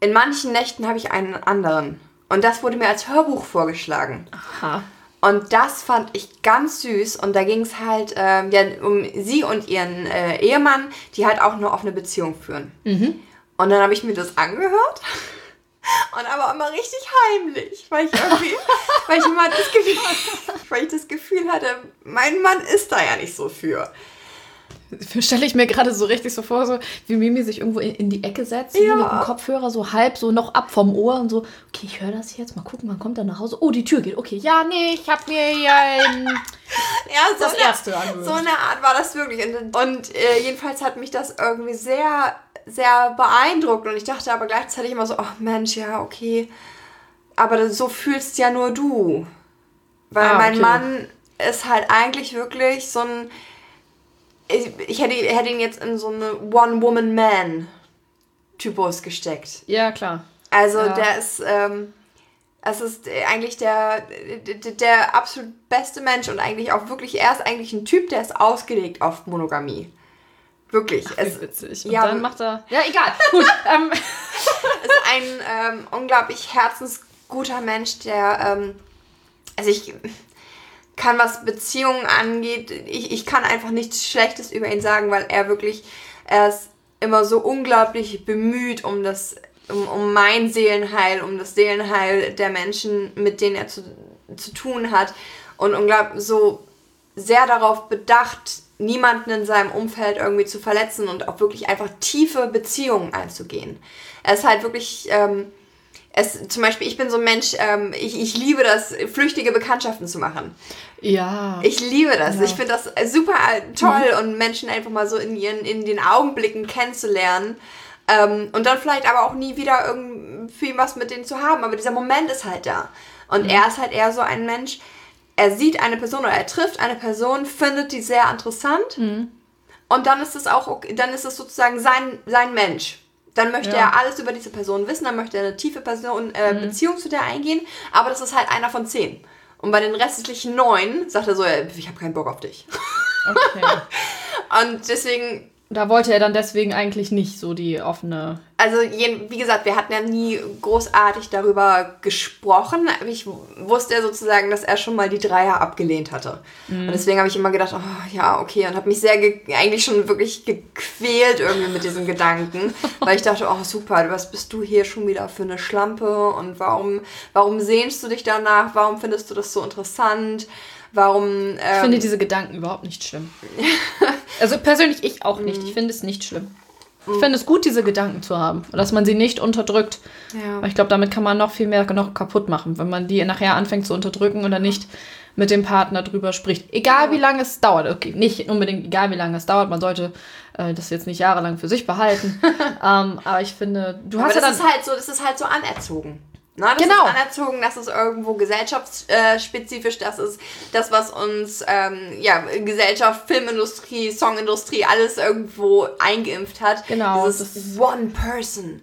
S1: in manchen Nächten habe ich einen anderen. Und das wurde mir als Hörbuch vorgeschlagen. Aha. Und das fand ich ganz süß. Und da ging es halt ähm, ja, um sie und ihren äh, Ehemann, die halt auch eine offene Beziehung führen. Mhm. Und dann habe ich mir das angehört. Und aber immer richtig heimlich, weil ich irgendwie, weil ich immer das Gefühl, weil ich das Gefühl hatte, mein Mann ist da ja nicht so für
S2: stelle ich mir gerade so richtig so vor, so wie Mimi sich irgendwo in, in die Ecke setzt, ja. mit dem Kopfhörer so halb so noch ab vom Ohr und so, okay, ich höre das jetzt, mal gucken, wann kommt er nach Hause? Oh, die Tür geht, okay, ja, nee, ich habe mir hier ein, ja,
S1: so das eine, erste angehört. So eine Art war das wirklich und, und äh, jedenfalls hat mich das irgendwie sehr, sehr beeindruckt und ich dachte aber gleichzeitig immer so, oh Mensch, ja, okay, aber so fühlst ja nur du, weil ah, mein Mann ist halt eigentlich wirklich so ein ich, ich hätte, hätte ihn jetzt in so eine One-Woman-Man-Typus gesteckt.
S2: Ja, klar.
S1: Also ja. der ist, ähm, es ist eigentlich der, der, der absolut beste Mensch und eigentlich auch wirklich, er ist eigentlich ein Typ, der ist ausgelegt auf Monogamie. Wirklich.
S2: Ach, es, witzig. Und ja, dann macht er. Ja, egal. Gut. ähm.
S1: ist ein ähm, unglaublich herzensguter Mensch, der. Ähm, also ich kann, was Beziehungen angeht, ich, ich kann einfach nichts Schlechtes über ihn sagen, weil er wirklich. Er ist immer so unglaublich bemüht um das. Um, um mein Seelenheil, um das Seelenheil der Menschen, mit denen er zu, zu tun hat. Und unglaublich so sehr darauf bedacht, niemanden in seinem Umfeld irgendwie zu verletzen und auch wirklich einfach tiefe Beziehungen einzugehen. Er ist halt wirklich, ähm, es, zum Beispiel, ich bin so ein Mensch, ähm, ich, ich liebe das, flüchtige Bekanntschaften zu machen.
S2: Ja.
S1: Ich liebe das. Ja. Ich finde das super toll mhm. und Menschen einfach mal so in ihren, in den Augenblicken kennenzulernen. Ähm, und dann vielleicht aber auch nie wieder irgendwie was mit denen zu haben. Aber dieser Moment ist halt da. Und mhm. er ist halt eher so ein Mensch, er sieht eine Person oder er trifft eine Person, findet die sehr interessant mhm. und dann ist es auch, okay, dann ist es sozusagen sein, sein Mensch. Dann möchte ja. er alles über diese Person wissen, dann möchte er eine tiefe Person, äh, mhm. Beziehung zu der eingehen, aber das ist halt einer von zehn. Und bei den restlichen neun sagt er so, ich habe keinen Bock auf dich. Okay. und deswegen
S2: da wollte er dann deswegen eigentlich nicht so die offene.
S1: Also, wie gesagt, wir hatten ja nie großartig darüber gesprochen. Ich wusste ja sozusagen, dass er schon mal die Dreier abgelehnt hatte. Mhm. Und deswegen habe ich immer gedacht, oh, ja, okay. Und habe mich sehr, eigentlich schon wirklich gequält irgendwie mit diesen Gedanken. weil ich dachte, oh, super, was bist du hier schon wieder für eine Schlampe? Und warum, warum sehnst du dich danach? Warum findest du das so interessant? Warum. Ähm,
S2: ich finde ähm, diese Gedanken überhaupt nicht schlimm. also persönlich ich auch nicht. Ich finde es nicht schlimm. Ich finde es gut, diese Gedanken zu haben. Und dass man sie nicht unterdrückt. Ja. Weil ich glaube, damit kann man noch viel mehr noch kaputt machen, wenn man die nachher anfängt zu unterdrücken oder nicht mit dem Partner drüber spricht. Egal wie lange es dauert. Okay, nicht unbedingt egal wie lange es dauert. Man sollte äh, das jetzt nicht jahrelang für sich behalten. ähm, aber ich finde,
S1: du hast aber ja das dann. Ist halt so, das ist halt so anerzogen. Na, das genau. ist anerzogen, das ist irgendwo gesellschaftsspezifisch, das ist das, was uns ähm, ja, Gesellschaft, Filmindustrie, Songindustrie, alles irgendwo eingeimpft hat. Genau. Dieses One Person.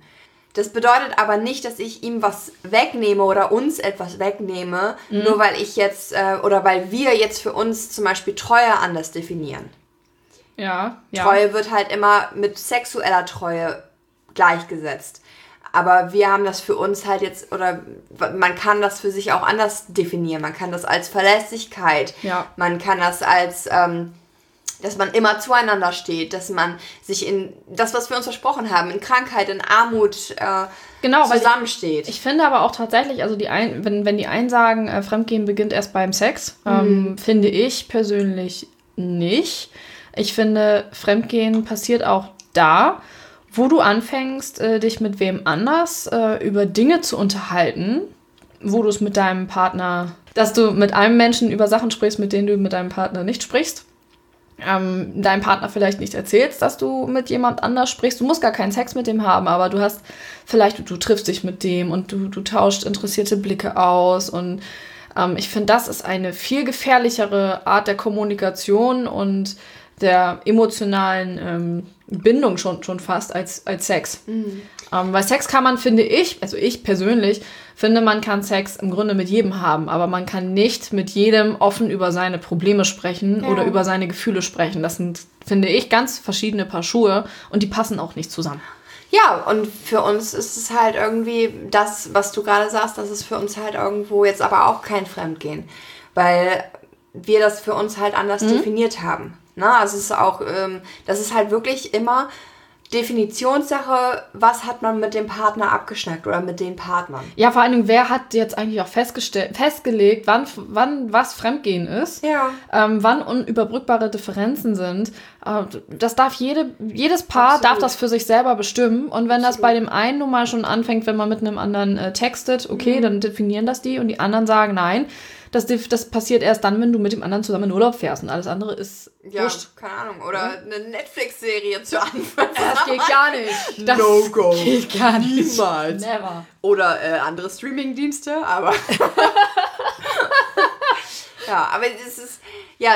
S1: Das bedeutet aber nicht, dass ich ihm was wegnehme oder uns etwas wegnehme, mhm. nur weil ich jetzt äh, oder weil wir jetzt für uns zum Beispiel Treue anders definieren. Ja, ja. Treue wird halt immer mit sexueller Treue gleichgesetzt. Aber wir haben das für uns halt jetzt, oder man kann das für sich auch anders definieren. Man kann das als Verlässlichkeit. Ja. Man kann das als, ähm, dass man immer zueinander steht, dass man sich in das, was wir uns versprochen haben, in Krankheit, in Armut äh, genau,
S2: zusammensteht. Ich, ich, finde aber auch tatsächlich, also die ein, wenn, wenn die einen sagen, äh, Fremdgehen beginnt erst beim Sex, ähm, mhm. finde ich persönlich nicht. Ich finde, Fremdgehen passiert auch da, wo du anfängst, äh, dich mit wem anders äh, über Dinge zu unterhalten, wo du es mit deinem Partner, dass du mit einem Menschen über Sachen sprichst, mit denen du mit deinem Partner nicht sprichst. Ähm, deinem Partner vielleicht nicht erzählst, dass du mit jemand anders sprichst. Du musst gar keinen Sex mit dem haben, aber du hast vielleicht, du, triffst dich mit dem und du, du tauscht interessierte Blicke aus. Und ähm, ich finde, das ist eine viel gefährlichere Art der Kommunikation und der emotionalen ähm, Bindung schon, schon fast als, als Sex. Mhm. Ähm, weil Sex kann man, finde ich, also ich persönlich, finde, man kann Sex im Grunde mit jedem haben, aber man kann nicht mit jedem offen über seine Probleme sprechen ja. oder über seine Gefühle sprechen. Das sind, finde ich, ganz verschiedene Paar Schuhe und die passen auch nicht zusammen.
S1: Ja, und für uns ist es halt irgendwie das, was du gerade sagst, das ist für uns halt irgendwo jetzt aber auch kein Fremdgehen, weil wir das für uns halt anders mhm. definiert haben. Na, also es ist auch, ähm, das ist halt wirklich immer Definitionssache, was hat man mit dem Partner abgeschnackt oder mit den Partnern.
S2: Ja, vor allen Dingen, wer hat jetzt eigentlich auch festgestellt, festgelegt, wann, wann was Fremdgehen ist, ja. ähm, wann unüberbrückbare Differenzen sind. Äh, das darf jede, jedes Paar Absolut. darf das für sich selber bestimmen. Und wenn Absolut. das bei dem einen nun mal schon anfängt, wenn man mit einem anderen äh, textet, okay, mhm. dann definieren das die und die anderen sagen nein das, das passiert erst dann, wenn du mit dem anderen zusammen in Urlaub fährst. Und alles andere ist
S1: ja, wurscht. keine Ahnung. Oder ja. eine Netflix-Serie zu Anfang.
S2: Das geht gar nicht. Das
S1: no go. geht gar nicht. Niemals. Never. Oder äh, andere Streaming-Dienste, aber... ja, aber es ist... Ja,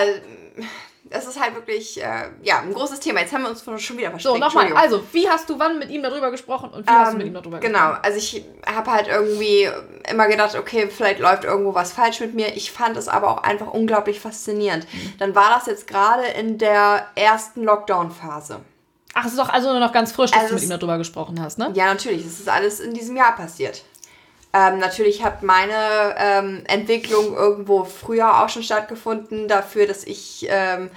S1: es ist halt wirklich, äh, ja, ein großes Thema. Jetzt haben wir uns schon wieder
S2: verstanden. So, nochmal. Also, wie hast du wann mit ihm darüber gesprochen und wie
S1: ähm,
S2: hast du mit ihm
S1: darüber genau, gesprochen? Genau. Also, ich habe halt irgendwie immer gedacht, okay, vielleicht läuft irgendwo was falsch mit mir. Ich fand es aber auch einfach unglaublich faszinierend. Mhm. Dann war das jetzt gerade in der ersten Lockdown-Phase.
S2: Ach, es ist doch also noch ganz frisch, dass also du mit ihm darüber gesprochen hast, ne?
S1: Ja, natürlich. Es ist alles in diesem Jahr passiert. Ähm, natürlich hat meine ähm, Entwicklung irgendwo früher auch schon stattgefunden, dafür, dass ich ähm,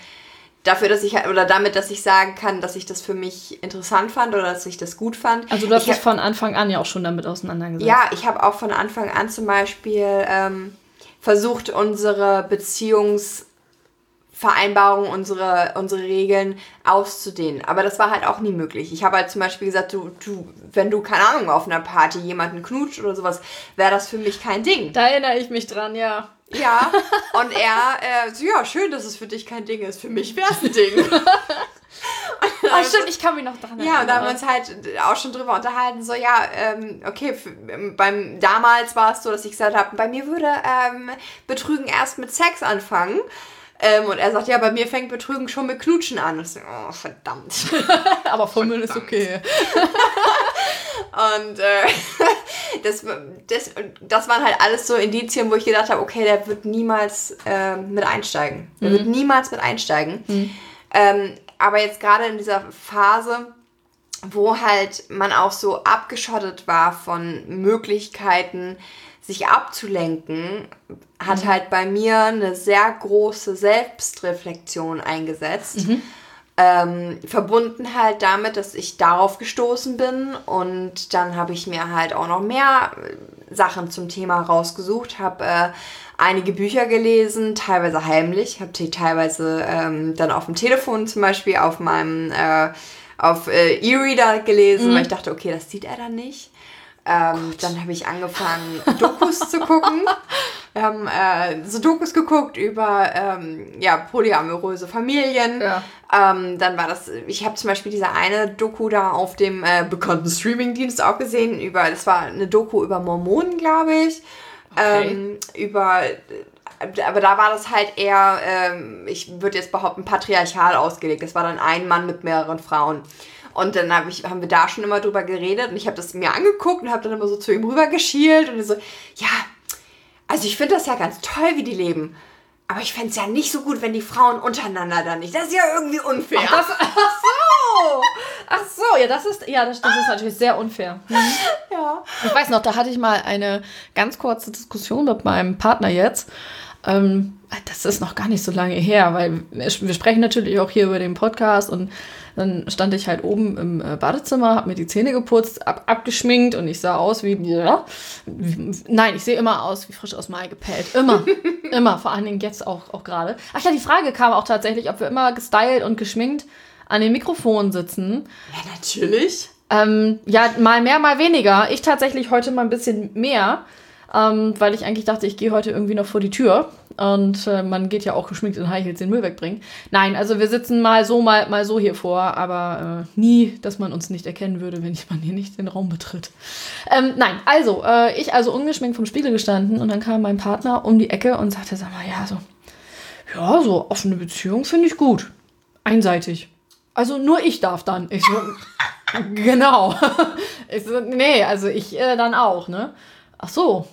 S1: dafür, dass ich oder damit, dass ich sagen kann, dass ich das für mich interessant fand oder dass ich das gut fand.
S2: Also du hast dich von Anfang an ja auch schon damit auseinandergesetzt.
S1: Ja, ich habe auch von Anfang an zum Beispiel ähm, versucht, unsere Beziehungs Vereinbarungen, unsere, unsere Regeln auszudehnen. Aber das war halt auch nie möglich. Ich habe halt zum Beispiel gesagt, du, du, wenn du, keine Ahnung, auf einer Party jemanden knutscht oder sowas, wäre das für mich kein Ding.
S2: Da erinnere ich mich dran, ja.
S1: Ja, und er, äh, so, ja, schön, dass es für dich kein Ding ist. Für mich wäre es ein Ding.
S2: oh, stimmt, ich kann mich noch daran
S1: erinnern. Ja, und da haben wir uns halt auch schon drüber unterhalten, so, ja, ähm, okay, ähm, beim, damals war es so, dass ich gesagt habe, bei mir würde ähm, Betrügen erst mit Sex anfangen. Ähm, und er sagt, ja, bei mir fängt Betrügen schon mit Knutschen an. Und ich so, oh, verdammt.
S2: Aber Fummeln ist okay.
S1: und äh, das, das, das waren halt alles so Indizien, wo ich gedacht habe, okay, der wird niemals äh, mit einsteigen. Der mhm. wird niemals mit einsteigen. Mhm. Ähm, aber jetzt gerade in dieser Phase, wo halt man auch so abgeschottet war von Möglichkeiten, sich abzulenken, hat halt bei mir eine sehr große Selbstreflexion eingesetzt. Mhm. Ähm, verbunden halt damit, dass ich darauf gestoßen bin und dann habe ich mir halt auch noch mehr äh, Sachen zum Thema rausgesucht, habe äh, einige Bücher gelesen, teilweise heimlich, habe die teilweise ähm, dann auf dem Telefon zum Beispiel auf meinem äh, auf äh, E-Reader gelesen, mhm. weil ich dachte, okay, das sieht er dann nicht. Ähm, dann habe ich angefangen, Dokus zu gucken. Wir haben äh, so Dokus geguckt über ähm, ja, polyamoröse Familien. Ja. Ähm, dann war das, ich habe zum Beispiel diese eine Doku da auf dem äh, bekannten Streamingdienst auch gesehen. Über, das war eine Doku über Mormonen, glaube ich. Okay. Ähm, über aber da war das halt eher, ähm, ich würde jetzt behaupten, patriarchal ausgelegt. Es war dann ein Mann mit mehreren Frauen. Und dann hab ich, haben wir da schon immer drüber geredet und ich habe das mir angeguckt und habe dann immer so zu ihm rüber geschielt und so, ja, also ich finde das ja ganz toll, wie die leben. Aber ich fände es ja nicht so gut, wenn die Frauen untereinander dann nicht. Das ist ja irgendwie unfair.
S2: Ach, das, ach so! Ach so, ja, das ist, ja, das, das ist natürlich sehr unfair. Mhm. Ja. Ich weiß noch, da hatte ich mal eine ganz kurze Diskussion mit meinem Partner jetzt. Ähm, das ist noch gar nicht so lange her, weil wir sprechen natürlich auch hier über den Podcast und dann stand ich halt oben im äh, Badezimmer, habe mir die Zähne geputzt, ab, abgeschminkt und ich sah aus wie, ja, nein, ich sehe immer aus wie frisch aus Mai gepellt. Immer, immer, vor allen Dingen jetzt auch, auch gerade. Ach ja, die Frage kam auch tatsächlich, ob wir immer gestylt und geschminkt an den Mikrofonen sitzen.
S1: Ja, natürlich.
S2: Ähm, ja, mal mehr, mal weniger. Ich tatsächlich heute mal ein bisschen mehr ähm, weil ich eigentlich dachte, ich gehe heute irgendwie noch vor die Tür und äh, man geht ja auch geschminkt in High Heels den Müll wegbringen. Nein, also wir sitzen mal so, mal, mal so hier vor, aber äh, nie, dass man uns nicht erkennen würde, wenn man hier nicht den Raum betritt. Ähm, nein, also, äh, ich also ungeschminkt vom Spiegel gestanden und dann kam mein Partner um die Ecke und sagte, sag mal, ja, so, ja, so offene Beziehung finde ich gut. Einseitig. Also nur ich darf dann. Ich so, genau. Ich so, nee, also ich äh, dann auch, ne? Ach so,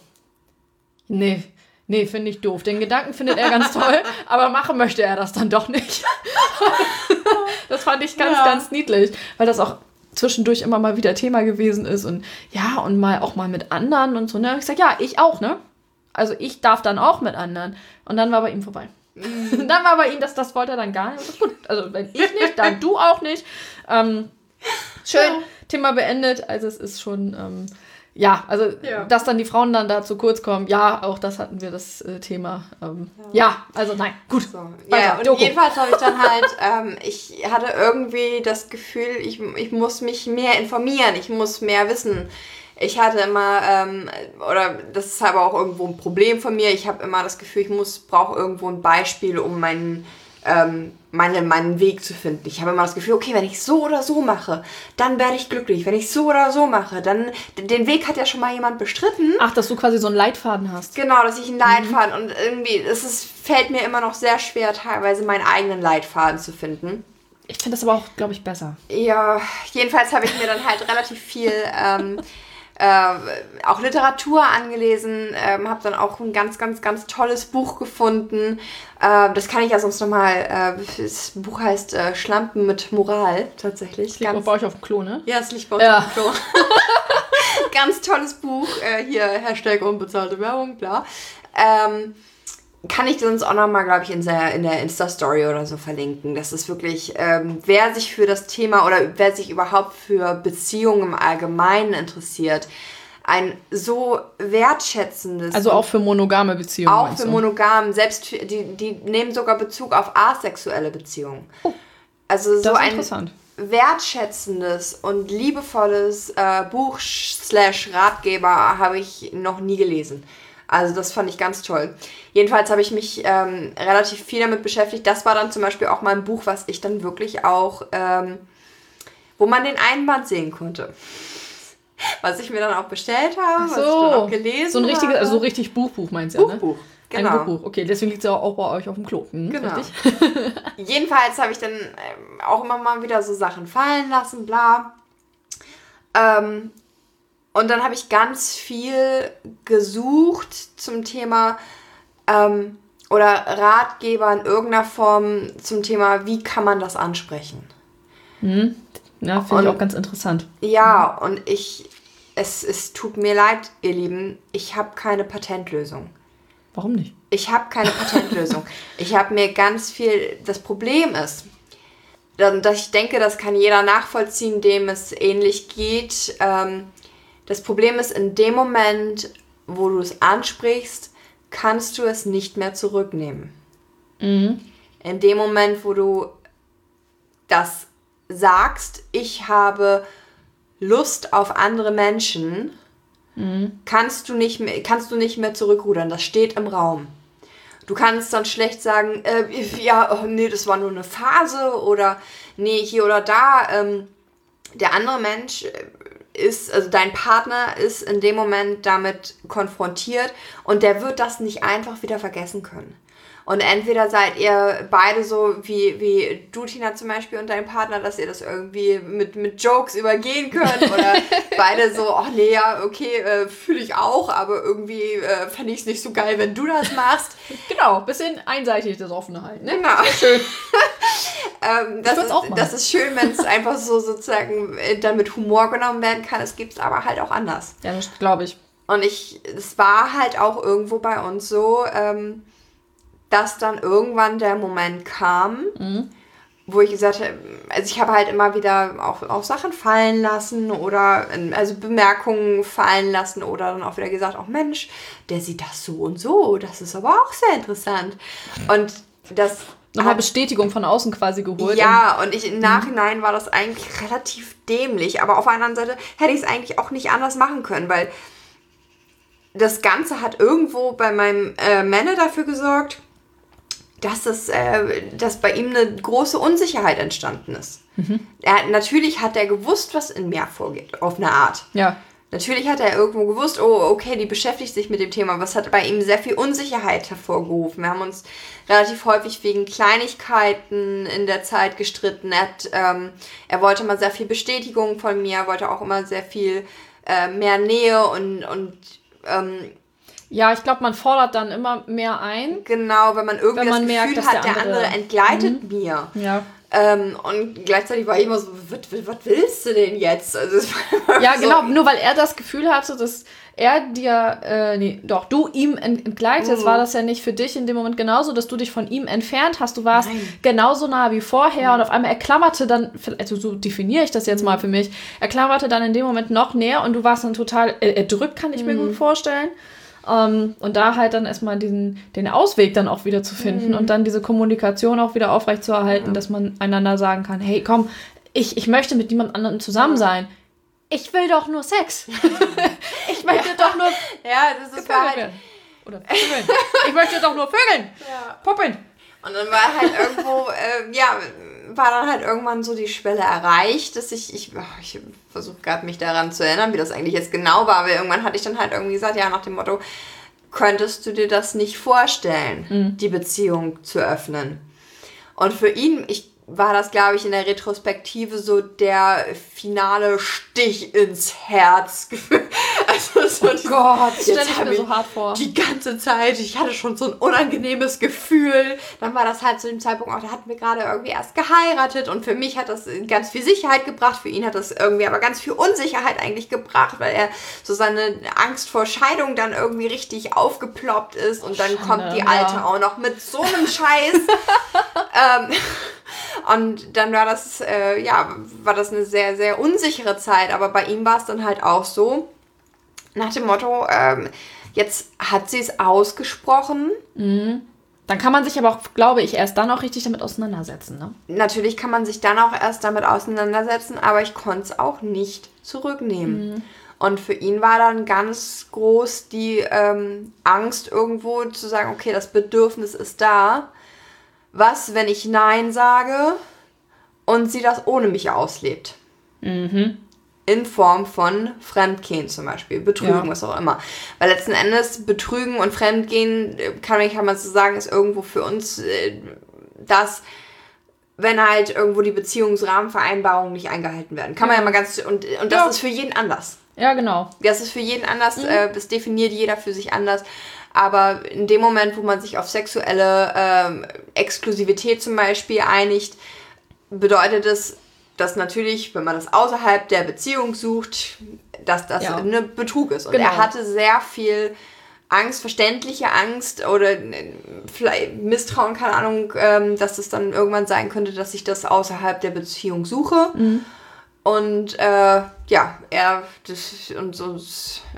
S2: Nee, nee, finde ich doof. Den Gedanken findet er ganz toll, aber machen möchte er das dann doch nicht. das fand ich ganz, ja. ganz niedlich, weil das auch zwischendurch immer mal wieder Thema gewesen ist und ja, und mal auch mal mit anderen und so. Ne? Ich sag, ja, ich auch, ne? Also ich darf dann auch mit anderen. Und dann war bei ihm vorbei. Mhm. dann war bei ihm, das, das wollte er dann gar nicht. Also gut, also wenn ich nicht, dann du auch nicht. Ähm, schön, ja. Thema beendet. Also es ist schon. Ähm, ja, also ja. dass dann die Frauen dann da zu kurz kommen, ja, auch das hatten wir das äh, Thema. Ähm, ja. ja. also nein, gut. So.
S1: Ja, und Doku. jedenfalls habe ich dann halt, ähm, ich hatte irgendwie das Gefühl, ich, ich muss mich mehr informieren, ich muss mehr wissen. Ich hatte immer, ähm, oder das ist aber auch irgendwo ein Problem von mir, ich habe immer das Gefühl, ich muss, brauche irgendwo ein Beispiel, um meinen ähm, meine, meinen Weg zu finden. Ich habe immer das Gefühl, okay, wenn ich so oder so mache, dann werde ich glücklich. Wenn ich so oder so mache, dann. Den Weg hat ja schon mal jemand bestritten.
S2: Ach, dass du quasi so einen Leitfaden hast.
S1: Genau, dass ich einen Leitfaden und irgendwie, es ist, fällt mir immer noch sehr schwer, teilweise meinen eigenen Leitfaden zu finden.
S2: Ich finde das aber auch, glaube ich, besser.
S1: Ja, jedenfalls habe ich mir dann halt relativ viel ähm, äh, auch Literatur angelesen, ähm, habe dann auch ein ganz, ganz, ganz tolles Buch gefunden. Äh, das kann ich ja sonst nochmal, äh, das Buch heißt äh, Schlampen mit Moral tatsächlich.
S2: Das liegt
S1: ganz,
S2: bei euch auf dem Klo, ne?
S1: ja, es liegt bei uns
S2: Ja.
S1: auf dem Klo. ganz tolles Buch, äh, hier Hashtag unbezahlte Werbung, klar. Ähm, kann ich sonst auch nochmal, glaube ich, in der, in der Insta-Story oder so verlinken. Das ist wirklich, ähm, wer sich für das Thema oder wer sich überhaupt für Beziehungen im Allgemeinen interessiert, ein so wertschätzendes.
S2: Also auch für monogame Beziehungen.
S1: auch für
S2: du?
S1: Monogamen, selbst für, die, die nehmen sogar Bezug auf asexuelle Beziehungen. Also so
S2: Oh. Das ist
S1: ein wertschätzendes und liebevolles äh, Buch slash Ratgeber habe ich noch nie gelesen. Also das fand ich ganz toll. Jedenfalls habe ich mich ähm, relativ viel damit beschäftigt. Das war dann zum Beispiel auch mal ein Buch, was ich dann wirklich auch, ähm, wo man den Einband sehen konnte. Was ich mir dann auch bestellt habe, was ich dann auch gelesen
S2: so ein richtiges,
S1: habe.
S2: also so richtig Buchbuch meinst du, ja, ne?
S1: Buchbuch.
S2: Ein
S1: Genau.
S2: Buchbuch. Okay, deswegen liegt es auch bei euch auf dem Klo. Hm,
S1: Genau.
S2: Richtig?
S1: Jedenfalls habe ich dann ähm, auch immer mal wieder so Sachen fallen lassen, bla. Ähm, und dann habe ich ganz viel gesucht zum Thema ähm, oder Ratgeber in irgendeiner Form zum Thema, wie kann man das ansprechen.
S2: Ja, finde ich auch ganz interessant.
S1: Ja, und ich, es, es tut mir leid, ihr Lieben, ich habe keine Patentlösung.
S2: Warum nicht?
S1: Ich habe keine Patentlösung. ich habe mir ganz viel. Das Problem ist, dass ich denke, das kann jeder nachvollziehen, dem es ähnlich geht. Ähm, das Problem ist, in dem Moment, wo du es ansprichst, kannst du es nicht mehr zurücknehmen. In dem Moment, wo du das sagst, ich habe Lust auf andere Menschen, kannst, du nicht mehr, kannst du nicht mehr zurückrudern. Das steht im Raum. Du kannst dann schlecht sagen, äh, ja, oh, nee, das war nur eine Phase oder nee, hier oder da. Ähm, der andere Mensch ist, also dein Partner ist in dem Moment damit konfrontiert und der wird das nicht einfach wieder vergessen können. Und entweder seid ihr beide so wie, wie du, Tina, zum Beispiel und dein Partner, dass ihr das irgendwie mit, mit Jokes übergehen könnt. Oder beide so, ach nee, ja, okay, äh, fühle ich auch, aber irgendwie äh, fände ich es nicht so geil, wenn du das machst.
S2: Genau, bisschen einseitig das offene halten, ne?
S1: Genau.
S2: Schön.
S1: Ähm, das, ist, das ist schön, wenn es einfach so sozusagen äh, dann mit Humor genommen werden kann. Es gibt es aber halt auch anders.
S2: Ja, das glaube ich.
S1: Und ich, es war halt auch irgendwo bei uns so, ähm, dass dann irgendwann der Moment kam, wo ich gesagt habe, also ich habe halt immer wieder auch, auch Sachen fallen lassen oder also Bemerkungen fallen lassen oder dann auch wieder gesagt, oh Mensch, der sieht das so und so, das ist aber auch sehr interessant. Und das
S2: Nochmal Bestätigung von außen quasi geholt.
S1: ja, und ich im Nachhinein war das eigentlich relativ dämlich, aber auf der anderen Seite hätte ich es eigentlich auch nicht anders machen können, weil das Ganze hat irgendwo bei meinem äh, Männer dafür gesorgt, dass, es, äh, dass bei ihm eine große Unsicherheit entstanden ist. Er, natürlich hat er gewusst, was in mir vorgeht, auf eine Art.
S2: Ja.
S1: Natürlich hat er irgendwo gewusst, oh, okay, die beschäftigt sich mit dem Thema. Was hat bei ihm sehr viel Unsicherheit hervorgerufen. Wir haben uns relativ häufig wegen Kleinigkeiten in der Zeit gestritten. Er, hat, ähm, er wollte mal sehr viel Bestätigung von mir, er wollte auch immer sehr viel äh, mehr Nähe und, und ähm,
S2: Ja, ich glaube, man fordert dann immer mehr ein.
S1: genau, wenn man irgendwie
S2: Wenn man
S1: das
S2: merkt,
S1: Gefühl
S2: dass
S1: hat,
S2: der
S1: der andere,
S2: andere-
S1: entgleitet mir.
S2: Ja.
S1: Ähm, und gleichzeitig war ich immer so, was, willst du denn jetzt? Also,
S2: Ja,
S1: so,
S2: genau, nur weil er das Gefühl hatte, dass er dir, äh, nee, doch, du ihm ent entgleitest,
S1: Mhm.
S2: war das ja nicht für dich in dem Moment genauso, dass du dich von ihm entfernt hast. Du warst
S1: Nein.
S2: genauso nah wie vorher und auf einmal er klammerte dann, also so definiere ich das jetzt
S1: Mhm.
S2: mal für mich, er klammerte dann in dem Moment noch näher und du warst dann total äh, erdrückt, kann ich mir
S1: Mhm.
S2: gut vorstellen. Ähm, und da halt dann erstmal diesen, den Ausweg dann auch wieder zu finden
S1: Mhm.
S2: und dann diese Kommunikation auch wieder aufrechtzuerhalten, dass man einander sagen kann, hey, komm, ich, ich möchte mit niemand anderem zusammen sein. Ich will doch nur Sex. ich möchte doch nur
S1: ja, das ist halt,
S2: werden. Oder vögeln. Ich möchte doch nur vögeln.
S1: ja.
S2: Puppen.
S1: Und dann war halt irgendwo, äh, ja, war dann halt irgendwann so die Schwelle erreicht, dass ich, ich, ich versuche gerade mich daran zu erinnern, wie das eigentlich jetzt genau war, aber irgendwann hatte ich dann halt irgendwie gesagt, ja, nach dem Motto, könntest du dir das nicht vorstellen, mhm. die Beziehung zu öffnen? Und für ihn, ich war das, glaube ich, in der Retrospektive so der finale Stich ins Herz. also so oh Gott, stell ich mir so hart vor. Die ganze Zeit, ich hatte schon so ein unangenehmes Gefühl. Dann war das halt zu dem Zeitpunkt auch, da hatten wir gerade irgendwie erst geheiratet und für mich hat das ganz viel Sicherheit gebracht, für ihn hat das irgendwie aber ganz viel Unsicherheit eigentlich gebracht, weil er so seine Angst vor Scheidung dann irgendwie richtig aufgeploppt ist und dann Schande, kommt die Alte ja. auch noch mit so einem Scheiß. ähm, und dann war das, äh, ja, war das eine sehr, sehr unsichere Zeit. Aber bei ihm war es dann halt auch so, nach dem Motto, ähm, jetzt hat sie es ausgesprochen.
S2: Mhm. Dann kann man sich aber auch, glaube ich, erst dann auch richtig damit auseinandersetzen. Ne?
S1: Natürlich kann man sich dann auch erst damit auseinandersetzen, aber ich konnte es auch nicht zurücknehmen. Mhm. Und für ihn war dann ganz groß die ähm, Angst irgendwo zu sagen, okay, das Bedürfnis ist da was, wenn ich Nein sage und sie das ohne mich auslebt? Mhm. In Form von Fremdgehen zum Beispiel, Betrügen, ja. was auch immer. Weil letzten Endes Betrügen und Fremdgehen, kann, kann man so sagen, ist irgendwo für uns äh, das, wenn halt irgendwo die Beziehungsrahmenvereinbarungen nicht eingehalten werden. Kann man ja mal ganz, und, und das ja. ist für jeden anders.
S2: Ja, genau.
S1: Das ist für jeden anders, mhm. äh, das definiert jeder für sich anders. Aber in dem Moment, wo man sich auf sexuelle ähm, Exklusivität zum Beispiel einigt, bedeutet es, dass natürlich, wenn man das außerhalb der Beziehung sucht, dass das ja. eine Betrug ist. Und genau. er hatte sehr viel Angst, verständliche Angst oder äh, vielleicht Misstrauen, keine Ahnung, ähm, dass es dann irgendwann sein könnte, dass ich das außerhalb der Beziehung suche. Mhm. Und äh, ja, er das, und so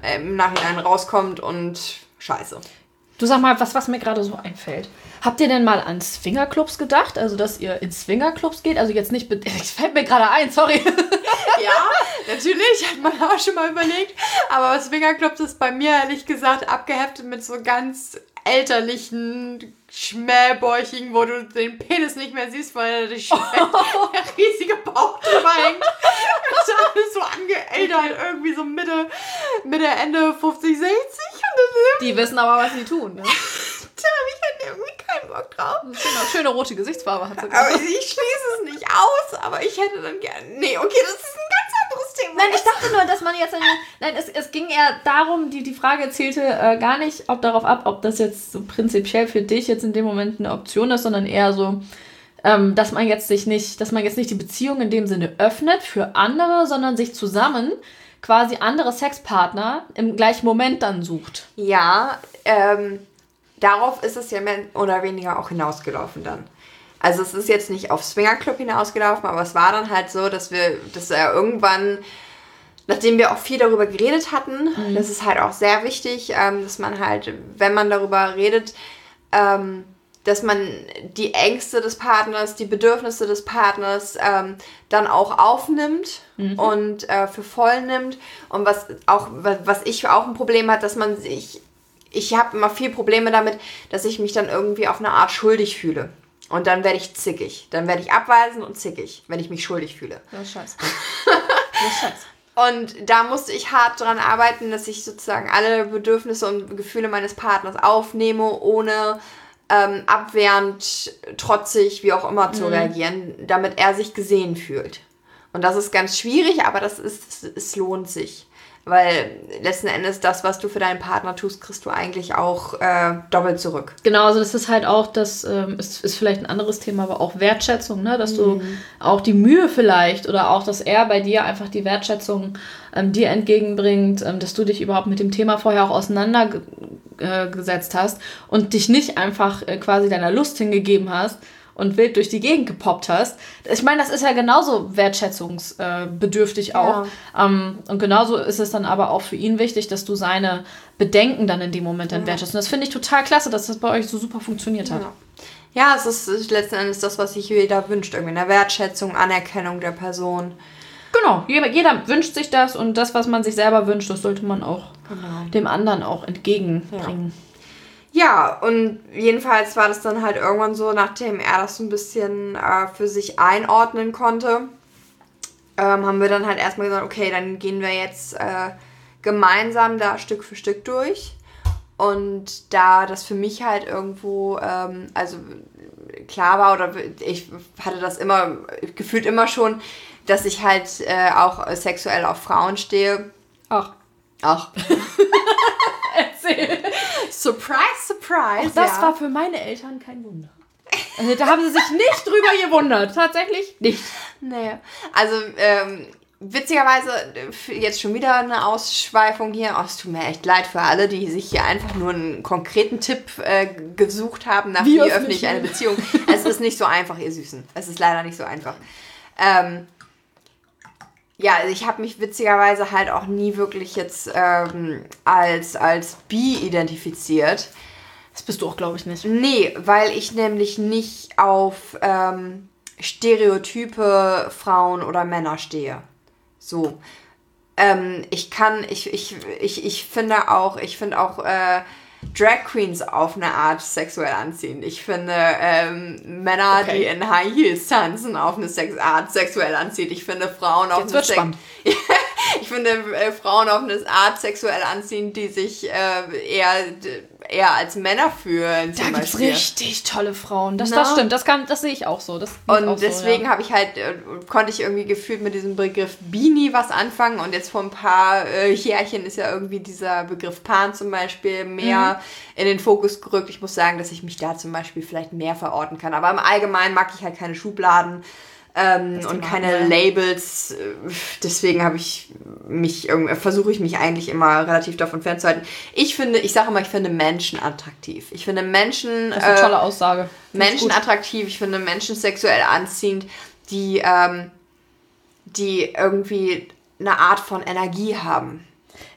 S1: äh, im Nachhinein rauskommt und scheiße.
S2: Du sag mal, was, was mir gerade so einfällt. Habt ihr denn mal an Swingerclubs gedacht? Also, dass ihr in Swingerclubs geht? Also jetzt nicht... Es fällt mir gerade ein, sorry.
S1: Ja, natürlich, hat man auch schon mal überlegt. Aber Swingerclubs ist bei mir, ehrlich gesagt, abgeheftet mit so ganz elterlichen Schmähbäuchigen, wo du den Penis nicht mehr siehst, weil der, der riesige Bauch drüber hängt. ist alles so angeältert, irgendwie so Mitte, Mitte, Ende 50, 60.
S2: Die wissen aber, was sie tun, ne?
S1: Habe ich halt irgendwie keinen Bock drauf.
S2: Schöne, schöne rote Gesichtsfarbe hat sie.
S1: Aber ich schließe es nicht aus, aber ich hätte dann gerne. Nee, okay, das ist ein ganz anderes Thema.
S2: Nein, ich dachte nur, dass man jetzt. Eine, nein, es, es ging eher darum, die, die Frage zählte äh, gar nicht ob darauf ab, ob das jetzt so prinzipiell für dich jetzt in dem Moment eine Option ist, sondern eher so, ähm, dass man jetzt sich nicht, dass man jetzt nicht die Beziehung in dem Sinne öffnet für andere, sondern sich zusammen quasi andere Sexpartner im gleichen Moment dann sucht.
S1: Ja, ähm, darauf ist es ja mehr oder weniger auch hinausgelaufen dann. Also es ist jetzt nicht auf Swingerclub hinausgelaufen, aber es war dann halt so, dass wir, dass er irgendwann, nachdem wir auch viel darüber geredet hatten, mhm. das ist halt auch sehr wichtig, ähm, dass man halt, wenn man darüber redet, ähm, dass man die Ängste des Partners, die Bedürfnisse des Partners ähm, dann auch aufnimmt mhm. und äh, für voll nimmt. Und was auch, was ich auch ein Problem hat, dass man sich, ich habe immer viel Probleme damit, dass ich mich dann irgendwie auf eine Art schuldig fühle. Und dann werde ich zickig. Dann werde ich abweisend und zickig, wenn ich mich schuldig fühle.
S2: Das ist scheiße.
S1: Ist scheiße. Und da musste ich hart dran arbeiten, dass ich sozusagen alle Bedürfnisse und Gefühle meines Partners aufnehme, ohne ähm, abwehrend, trotzig, wie auch immer zu mhm. reagieren, damit er sich gesehen fühlt. Und das ist ganz schwierig, aber das ist, es lohnt sich. Weil letzten Endes das, was du für deinen Partner tust, kriegst du eigentlich auch äh, doppelt zurück.
S2: Genau, also das ist halt auch, das ähm, ist, ist vielleicht ein anderes Thema, aber auch Wertschätzung, ne? dass mhm. du auch die Mühe vielleicht oder auch, dass er bei dir einfach die Wertschätzung ähm, dir entgegenbringt, ähm, dass du dich überhaupt mit dem Thema vorher auch auseinandergesetzt äh, hast und dich nicht einfach äh, quasi deiner Lust hingegeben hast, und wild durch die Gegend gepoppt hast. Ich meine, das ist ja genauso wertschätzungsbedürftig auch. Ja. Ähm, und genauso ist es dann aber auch für ihn wichtig, dass du seine Bedenken dann in dem Moment dann ja. wertschätzt. Und das finde ich total klasse, dass das bei euch so super funktioniert hat.
S1: Ja. Ja, es ist, letzten Endes das, was sich jeder wünscht. Irgendwie eine Wertschätzung, Anerkennung der Person.
S2: Genau, jeder, jeder, wünscht sich das und das, was man sich selber wünscht, das sollte man auch genau. dem anderen auch entgegenbringen.
S1: Ja. Ja, und jedenfalls war das dann halt irgendwann so, nachdem er das so ein bisschen äh, für sich einordnen konnte, ähm, haben wir dann halt erstmal gesagt, okay, dann gehen wir jetzt äh, gemeinsam da Stück für Stück durch. Und da das für mich halt irgendwo, ähm, also klar war, oder ich hatte das immer, gefühlt immer schon, dass ich halt äh, auch sexuell auf Frauen stehe.
S2: Ach.
S1: Ach. Surprise, surprise.
S2: Auch das ja. war für meine Eltern kein Wunder. Also, da haben sie sich nicht drüber gewundert. Tatsächlich nicht.
S1: Nee. Also, ähm, witzigerweise, jetzt schon wieder eine Ausschweifung hier. Oh, es tut mir echt leid für alle, die sich hier einfach nur einen konkreten Tipp äh, gesucht haben, nach wie, wie öffne ich eine Beziehung. es ist nicht so einfach, ihr Süßen. Es ist leider nicht so einfach. Ähm, ja, also ich habe mich witzigerweise halt auch nie wirklich jetzt ähm, als, als bi identifiziert.
S2: Das bist du auch, glaube ich, nicht.
S1: Nee, weil ich nämlich nicht auf ähm, Stereotype Frauen oder Männer stehe. So. Ähm, ich kann, ich, ich, ich, ich finde auch, ich finde auch äh, Drag Queens auf eine Art sexuell anziehend. Ich finde ähm, Männer, okay. die in High Heels tanzen, auf eine Sex Art sexuell anziehend. Ich finde Frauen auf
S2: Jetzt eine Sex
S1: ich finde äh, Frauen auf eine Art sexuell anziehend, die sich äh, eher eher als Männer fühlen.
S2: da gibt es richtig tolle Frauen. Das, das stimmt, das, kann, das sehe ich auch so. Das
S1: und deswegen
S2: so, ja.
S1: habe ich halt, äh, konnte ich irgendwie gefühlt mit diesem Begriff Beanie was anfangen und jetzt vor ein paar äh, Jährchen ist ja irgendwie dieser Begriff Pan zum Beispiel mehr mhm. in den Fokus gerückt. Ich muss sagen, dass ich mich da zum Beispiel vielleicht mehr verorten kann. Aber im Allgemeinen mag ich halt keine Schubladen ähm, und keine haben, Labels. Deswegen habe ich mich versuche ich mich eigentlich immer relativ davon fernzuhalten. Ich finde, ich sage immer, ich finde Menschen attraktiv. Ich finde Menschen.
S2: Das ist eine äh, tolle Aussage.
S1: Menschen attraktiv. Ich finde Menschen sexuell anziehend, die ähm, die irgendwie eine Art von Energie haben.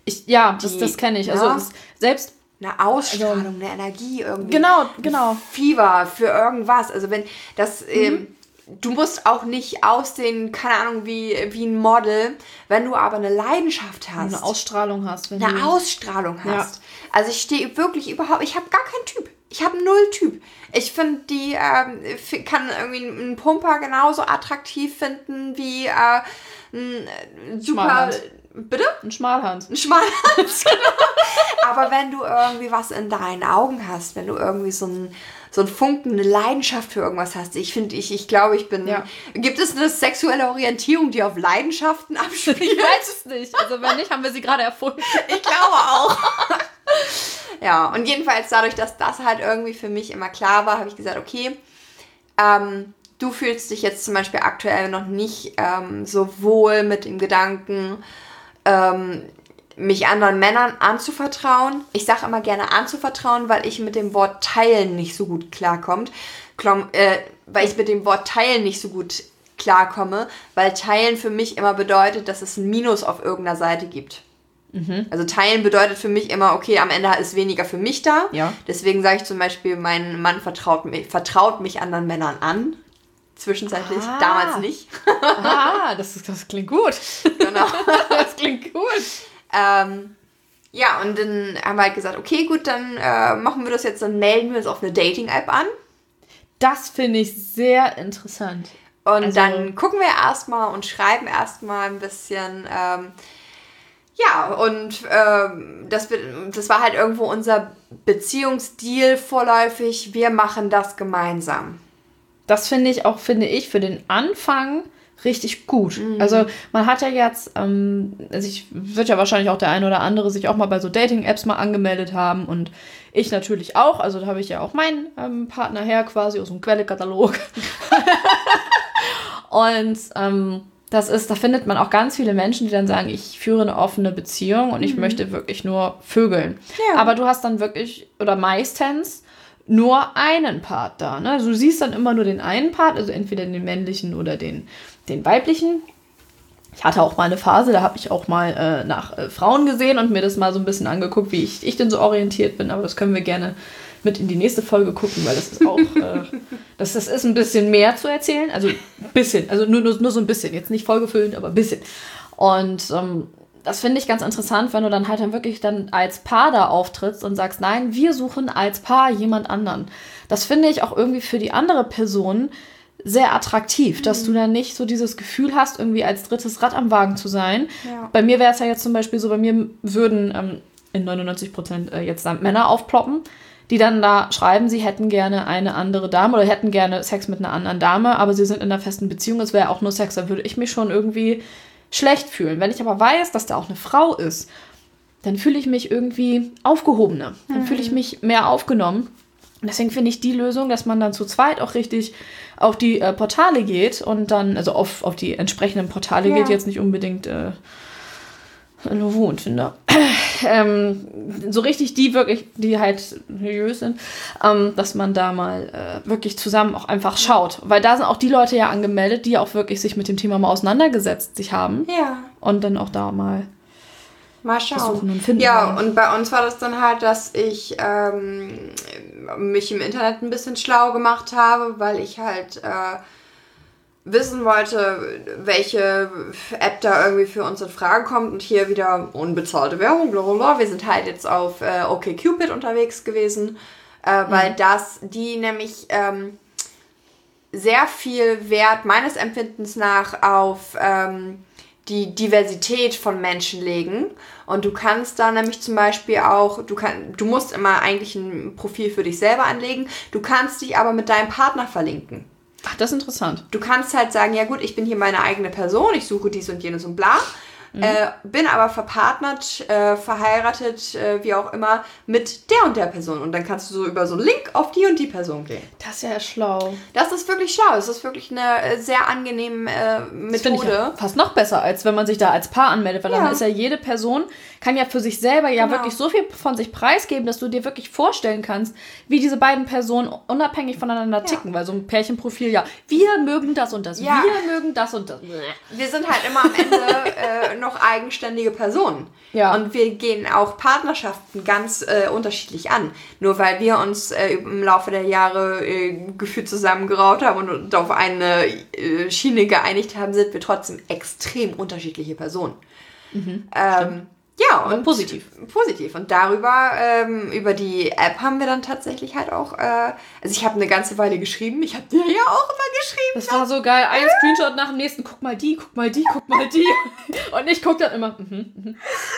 S2: Ich, ja, die, das, das kenne ich. Also ja, das, selbst
S1: eine Ausstrahlung, also, eine Energie irgendwie.
S2: Genau, genau.
S1: Fieber für irgendwas. Also wenn das mhm. ähm, du musst auch nicht aussehen, keine Ahnung, wie, wie ein Model, wenn du aber eine Leidenschaft hast.
S2: Eine Ausstrahlung hast.
S1: eine du... Ausstrahlung hast. Ja. Also ich stehe wirklich überhaupt, ich habe gar keinen Typ. Ich habe null Typ. Ich finde, die ähm, kann irgendwie einen Pumper genauso attraktiv finden wie äh, ein super... Bitte?
S2: Ein Schmalhand.
S1: Ein Schmalhand, genau. Aber wenn du irgendwie was in deinen Augen hast, wenn du irgendwie so ein so ein Funken, eine Leidenschaft für irgendwas hast. Ich finde, ich, ich glaube, ich bin. Ja. Gibt es eine sexuelle Orientierung, die auf Leidenschaften abspielt?
S2: Ich weiß es nicht. Also wenn nicht, haben wir sie gerade erfunden.
S1: Ich glaube auch. ja, und jedenfalls dadurch, dass das halt irgendwie für mich immer klar war, habe ich gesagt, okay, ähm, du fühlst dich jetzt zum Beispiel aktuell noch nicht ähm, so wohl mit dem Gedanken, ähm, mich anderen Männern anzuvertrauen. Ich sage immer gerne anzuvertrauen, weil ich mit dem Wort teilen nicht so gut klarkommt. Klom, äh, weil ich mit dem Wort teilen nicht so gut klarkomme, weil teilen für mich immer bedeutet, dass es ein Minus auf irgendeiner Seite gibt. Mhm. Also teilen bedeutet für mich immer, okay, am Ende ist weniger für mich da.
S2: Ja.
S1: Deswegen sage ich zum Beispiel, mein Mann vertraut mich, vertraut mich anderen Männern an. Zwischenzeitlich, ah. damals nicht.
S2: ah, das, das klingt gut.
S1: Genau.
S2: das klingt gut.
S1: Ähm, ja, und dann haben wir halt gesagt, okay, gut, dann äh, machen wir das jetzt, dann melden wir uns auf eine Dating-App an.
S2: Das finde ich sehr interessant.
S1: Und also, dann gucken wir erstmal und schreiben erstmal ein bisschen. Ähm, ja, und ähm, das, das war halt irgendwo unser Beziehungsdeal vorläufig. Wir machen das gemeinsam.
S2: Das finde ich auch, finde ich, für den Anfang richtig gut. Mhm. Also man hat ja jetzt, ähm, also ich wird ja wahrscheinlich auch der eine oder andere sich auch mal bei so Dating-Apps mal angemeldet haben und ich natürlich auch. Also da habe ich ja auch meinen ähm, Partner her quasi aus dem Quellekatalog. und ähm, das ist, da findet man auch ganz viele Menschen, die dann sagen, ich führe eine offene Beziehung und ich mhm. möchte wirklich nur vögeln. Ja. Aber du hast dann wirklich, oder meistens, nur einen Part da. Ne? Also du siehst dann immer nur den einen Part, also entweder den männlichen oder den den weiblichen. Ich hatte auch mal eine Phase, da habe ich auch mal äh, nach äh, Frauen gesehen und mir das mal so ein bisschen angeguckt, wie ich, ich denn so orientiert bin. Aber das können wir gerne mit in die nächste Folge gucken, weil das ist auch, äh, das, das ist ein bisschen mehr zu erzählen. Also ein bisschen, also nur, nur, nur so ein bisschen. Jetzt nicht vollgefüllend, aber ein bisschen. Und ähm, das finde ich ganz interessant, wenn du dann halt dann wirklich dann als Paar da auftrittst und sagst, nein, wir suchen als Paar jemand anderen. Das finde ich auch irgendwie für die andere Person sehr attraktiv, mhm. dass du dann nicht so dieses Gefühl hast, irgendwie als drittes Rad am Wagen zu sein. Ja. Bei mir wäre es ja jetzt zum Beispiel so, bei mir würden ähm, in 99 Prozent äh, jetzt dann Männer aufploppen, die dann da schreiben, sie hätten gerne eine andere Dame oder hätten gerne Sex mit einer anderen Dame, aber sie sind in einer festen Beziehung, es wäre auch nur Sex, da würde ich mich schon irgendwie schlecht fühlen. Wenn ich aber weiß, dass da auch eine Frau ist, dann fühle ich mich irgendwie aufgehobener. Dann mhm. fühle ich mich mehr aufgenommen. Und deswegen finde ich die Lösung, dass man dann zu zweit auch richtig auf die äh, Portale geht und dann, also auf, auf die entsprechenden Portale ja. geht, jetzt nicht unbedingt äh, Novo und Tinder. ähm, so richtig die wirklich, die halt seriös sind, ähm, dass man da mal äh, wirklich zusammen auch einfach schaut. Weil da sind auch die Leute ja angemeldet, die auch wirklich sich mit dem Thema mal auseinandergesetzt sich haben.
S1: Ja.
S2: Und dann auch da mal.
S1: Mal schauen. Und finden ja, und bei uns war das dann halt, dass ich ähm, mich im Internet ein bisschen schlau gemacht habe, weil ich halt äh, wissen wollte, welche App da irgendwie für uns in Frage kommt und hier wieder unbezahlte Werbung, blablabla. Wir sind halt jetzt auf äh, OkCupid unterwegs gewesen, äh, weil mhm. das, die nämlich ähm, sehr viel Wert meines Empfindens nach auf ähm, die Diversität von Menschen legen. Und du kannst da nämlich zum Beispiel auch, du, kann, du musst immer eigentlich ein Profil für dich selber anlegen, du kannst dich aber mit deinem Partner verlinken.
S2: Ach, das ist interessant.
S1: Du kannst halt sagen, ja gut, ich bin hier meine eigene Person, ich suche dies und jenes und bla. Mhm. Äh, bin aber verpartnert, äh, verheiratet, äh, wie auch immer, mit der und der Person. Und dann kannst du so über so einen Link auf die und die Person gehen.
S2: Das ist ja schlau.
S1: Das ist wirklich schlau. Das ist wirklich eine äh, sehr angenehme äh, Methode. Das ich ja
S2: fast noch besser, als wenn man sich da als Paar anmeldet, weil ja. dann ist ja jede Person kann ja für sich selber ja genau. wirklich so viel von sich preisgeben, dass du dir wirklich vorstellen kannst, wie diese beiden Personen unabhängig voneinander ja. ticken. Weil so ein Pärchenprofil, ja, wir mögen das und das, ja. wir mögen das und das.
S1: Wir sind halt immer am Ende äh, noch eigenständige Personen. Ja. Und wir gehen auch Partnerschaften ganz äh, unterschiedlich an. Nur weil wir uns äh, im Laufe der Jahre äh, gefühlt zusammengeraut haben und, und auf eine äh, Schiene geeinigt haben, sind wir trotzdem extrem unterschiedliche Personen. Mhm, ähm, ja, und
S2: positiv.
S1: Positiv. Und darüber, ähm, über die App haben wir dann tatsächlich halt auch, äh, also ich habe eine ganze Weile geschrieben. Ich habe dir ja auch immer geschrieben.
S2: Das war so geil. Ein Screenshot nach dem nächsten. Guck mal die, guck mal die, guck mal die. Und ich gucke dann immer, mhm, mhm.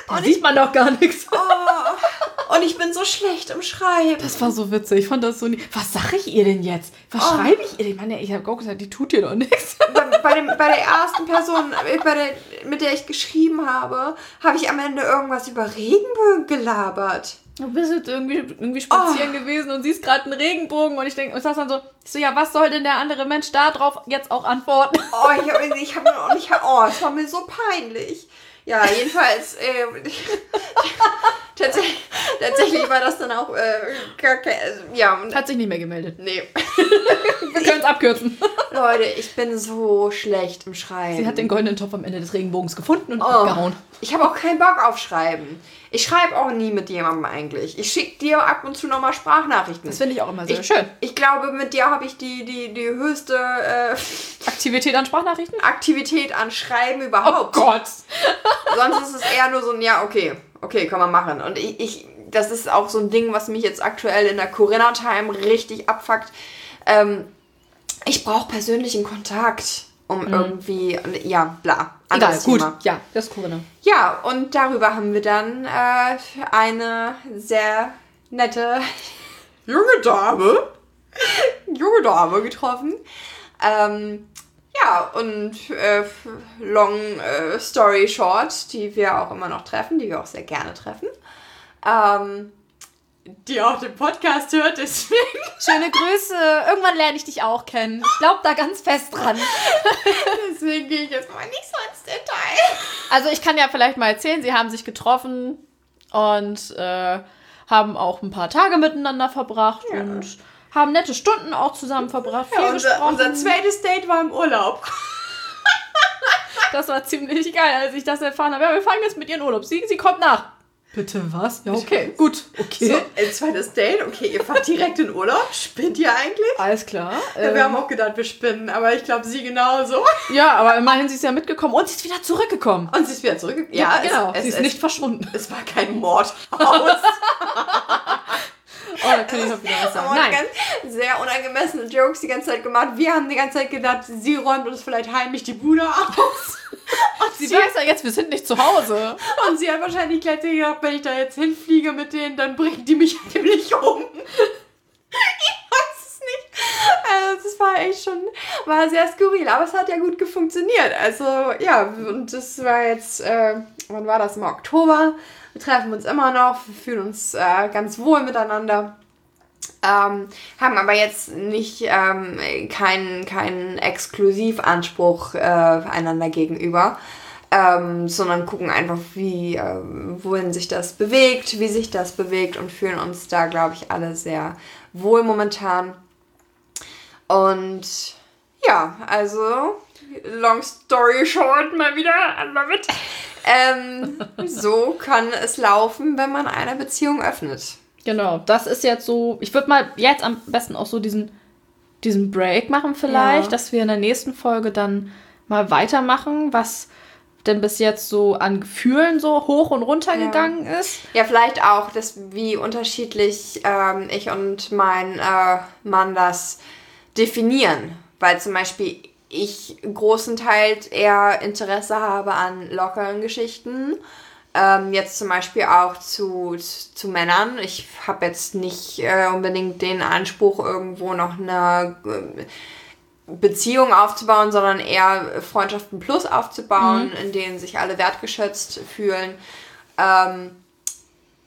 S2: Da und sieht ich, man doch gar nichts.
S1: Oh, und ich bin so schlecht im Schreiben.
S2: Das war so witzig. Ich fand das so nie. Was sag ich ihr denn jetzt? Was oh. schreibe ich ihr denn? Mann, ich habe auch gesagt, die tut dir doch nichts.
S1: Bei, bei, dem, bei der ersten Person, äh, bei der, mit der ich geschrieben habe, habe ich am Ende irgendwas über Regenbögen gelabert.
S2: Du bist jetzt irgendwie, irgendwie spazieren oh. gewesen und siehst gerade einen Regenbogen und ich denke, und sagst dann so, ich so, ja, was soll denn der andere Mensch da drauf jetzt auch antworten?
S1: Oh, ich, ich habe, ich hab, oh, es war mir so peinlich. Ja, jedenfalls, äh, tatsächlich, tatsächlich war das dann auch äh, also, ja.
S2: Hat sich nicht mehr gemeldet.
S1: Nee.
S2: Wir können es abkürzen.
S1: Leute, ich bin so schlecht im Schreiben.
S2: Sie hat den goldenen Topf am Ende des Regenbogens gefunden und oh, abgehauen.
S1: Ich habe auch keinen Bock auf Schreiben. Ich schreibe auch nie mit jemandem eigentlich. Ich schicke dir ab und zu nochmal Sprachnachrichten.
S2: Das finde ich auch immer sehr
S1: ich,
S2: schön.
S1: Ich glaube, mit dir habe ich die, die, die höchste äh,
S2: Aktivität an Sprachnachrichten?
S1: Aktivität an Schreiben überhaupt.
S2: Oh Gott!
S1: Sonst ist es eher nur so ein, ja, okay, okay, kann man machen. Und ich, ich das ist auch so ein Ding, was mich jetzt aktuell in der Corinna-Time richtig abfuckt. Ähm, ich brauche persönlichen Kontakt um mhm. irgendwie, ja, bla.
S2: Egal, gut. Thema. Ja, das ist Corinna.
S1: Ja, und darüber haben wir dann äh, eine sehr nette junge Dame, junge Dame getroffen. Ähm, ja, und äh, long äh, story short, die wir auch immer noch treffen, die wir auch sehr gerne treffen. Ähm, die auch den Podcast hört, deswegen.
S2: Schöne Grüße. Irgendwann lerne ich dich auch kennen. Ich glaube da ganz fest dran.
S1: deswegen gehe ich jetzt mal nicht so ins Detail.
S2: Also ich kann ja vielleicht mal erzählen, sie haben sich getroffen und äh, haben auch ein paar Tage miteinander verbracht ja. und haben nette Stunden auch zusammen verbracht.
S1: Ja, unser, unser zweites Date war im Urlaub.
S2: das war ziemlich geil, als ich das erfahren habe. Ja, wir fahren jetzt mit ihren Urlaub. Sie, sie kommt nach. Bitte was? Ja, okay. Gut, okay.
S1: So, ein zweites Date. Okay, ihr fahrt direkt in Urlaub. Spinnt ihr eigentlich?
S2: Alles klar.
S1: Ja, wir
S2: Ähm,
S1: haben auch gedacht, wir spinnen, aber ich glaube, sie genauso.
S2: ja, aber immerhin sie ist ja mitgekommen und sie ist wieder zurückgekommen.
S1: Und sie ist wieder zurück.
S2: genau.
S1: es,
S2: sie
S1: es,
S2: ist nicht verschwunden.
S1: Es, es war kein Mordhaus.
S2: Oh, da kann ich noch wieder was sagen. Nein.
S1: ganz sehr unangemessene Jokes die ganze Zeit gemacht. Wir haben die ganze Zeit gedacht, sie räumt uns vielleicht heimlich die Bude aus. Und
S2: Sie
S1: sie,
S2: weiß ja jetzt, wir sind nicht zu Hause.
S1: und sie hat wahrscheinlich gleich gedacht, wenn ich da jetzt hinfliege mit denen, dann bringen die mich heimlich um. Ich weiß es nicht. Also, das war echt schon, war sehr skurril, aber es hat ja gut funktioniert. Also, ja, und das war jetzt, äh, wann war das? Im Oktober. Wir treffen uns immer noch, wir fühlen uns äh, ganz wohl miteinander. Ähm, haben aber jetzt nicht ähm, keinen keinen Exklusivanspruch äh, einander gegenüber, ähm, sondern gucken einfach, wie, äh, wohin sich das bewegt, wie sich das bewegt und fühlen uns da, glaube ich, alle sehr wohl momentan. Und ja, also, long story short, mal wieder, I love. Ähm, so kann es laufen, wenn man eine Beziehung öffnet.
S2: Genau, das ist jetzt so. Ich würde mal jetzt am besten auch so diesen, diesen Break machen, vielleicht,
S1: Ja.
S2: dass wir in der nächsten Folge dann mal weitermachen, was denn bis jetzt so an Gefühlen so hoch und runter
S1: Ja.
S2: gegangen ist.
S1: Ja, vielleicht auch, dass, wie unterschiedlich ähm, ich und mein äh, Mann das definieren. Weil zum Beispiel ich großenteils eher Interesse habe an lockeren Geschichten. Ähm, jetzt zum Beispiel auch zu, zu Männern. Ich habe jetzt nicht äh, unbedingt den Anspruch, irgendwo noch eine äh, Beziehung aufzubauen, sondern eher Freundschaften plus aufzubauen, in denen sich alle wertgeschätzt fühlen. Ähm,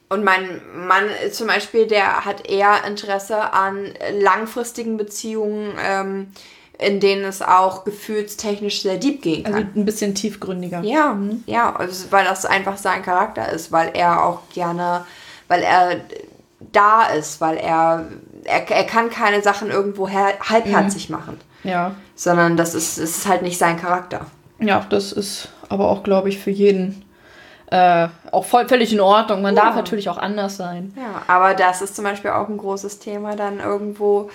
S1: und mein Mann zum Beispiel, der hat eher Interesse an langfristigen Beziehungen, ähm, in denen es auch gefühlstechnisch sehr deep gehen kann.
S2: Also ein bisschen tiefgründiger.
S1: Ja, ja, also, weil das einfach sein Charakter ist, weil er auch gerne, weil er da ist, weil er, er, er kann keine Sachen irgendwo her, halbherzig machen,
S2: Ja.
S1: sondern das ist, es ist halt nicht sein Charakter.
S2: Ja, das ist aber auch, glaube ich, für jeden äh, auch voll, völlig in Ordnung. Man
S1: Ja.
S2: darf natürlich auch anders sein.
S1: Ja, aber das ist zum Beispiel auch ein großes Thema dann irgendwo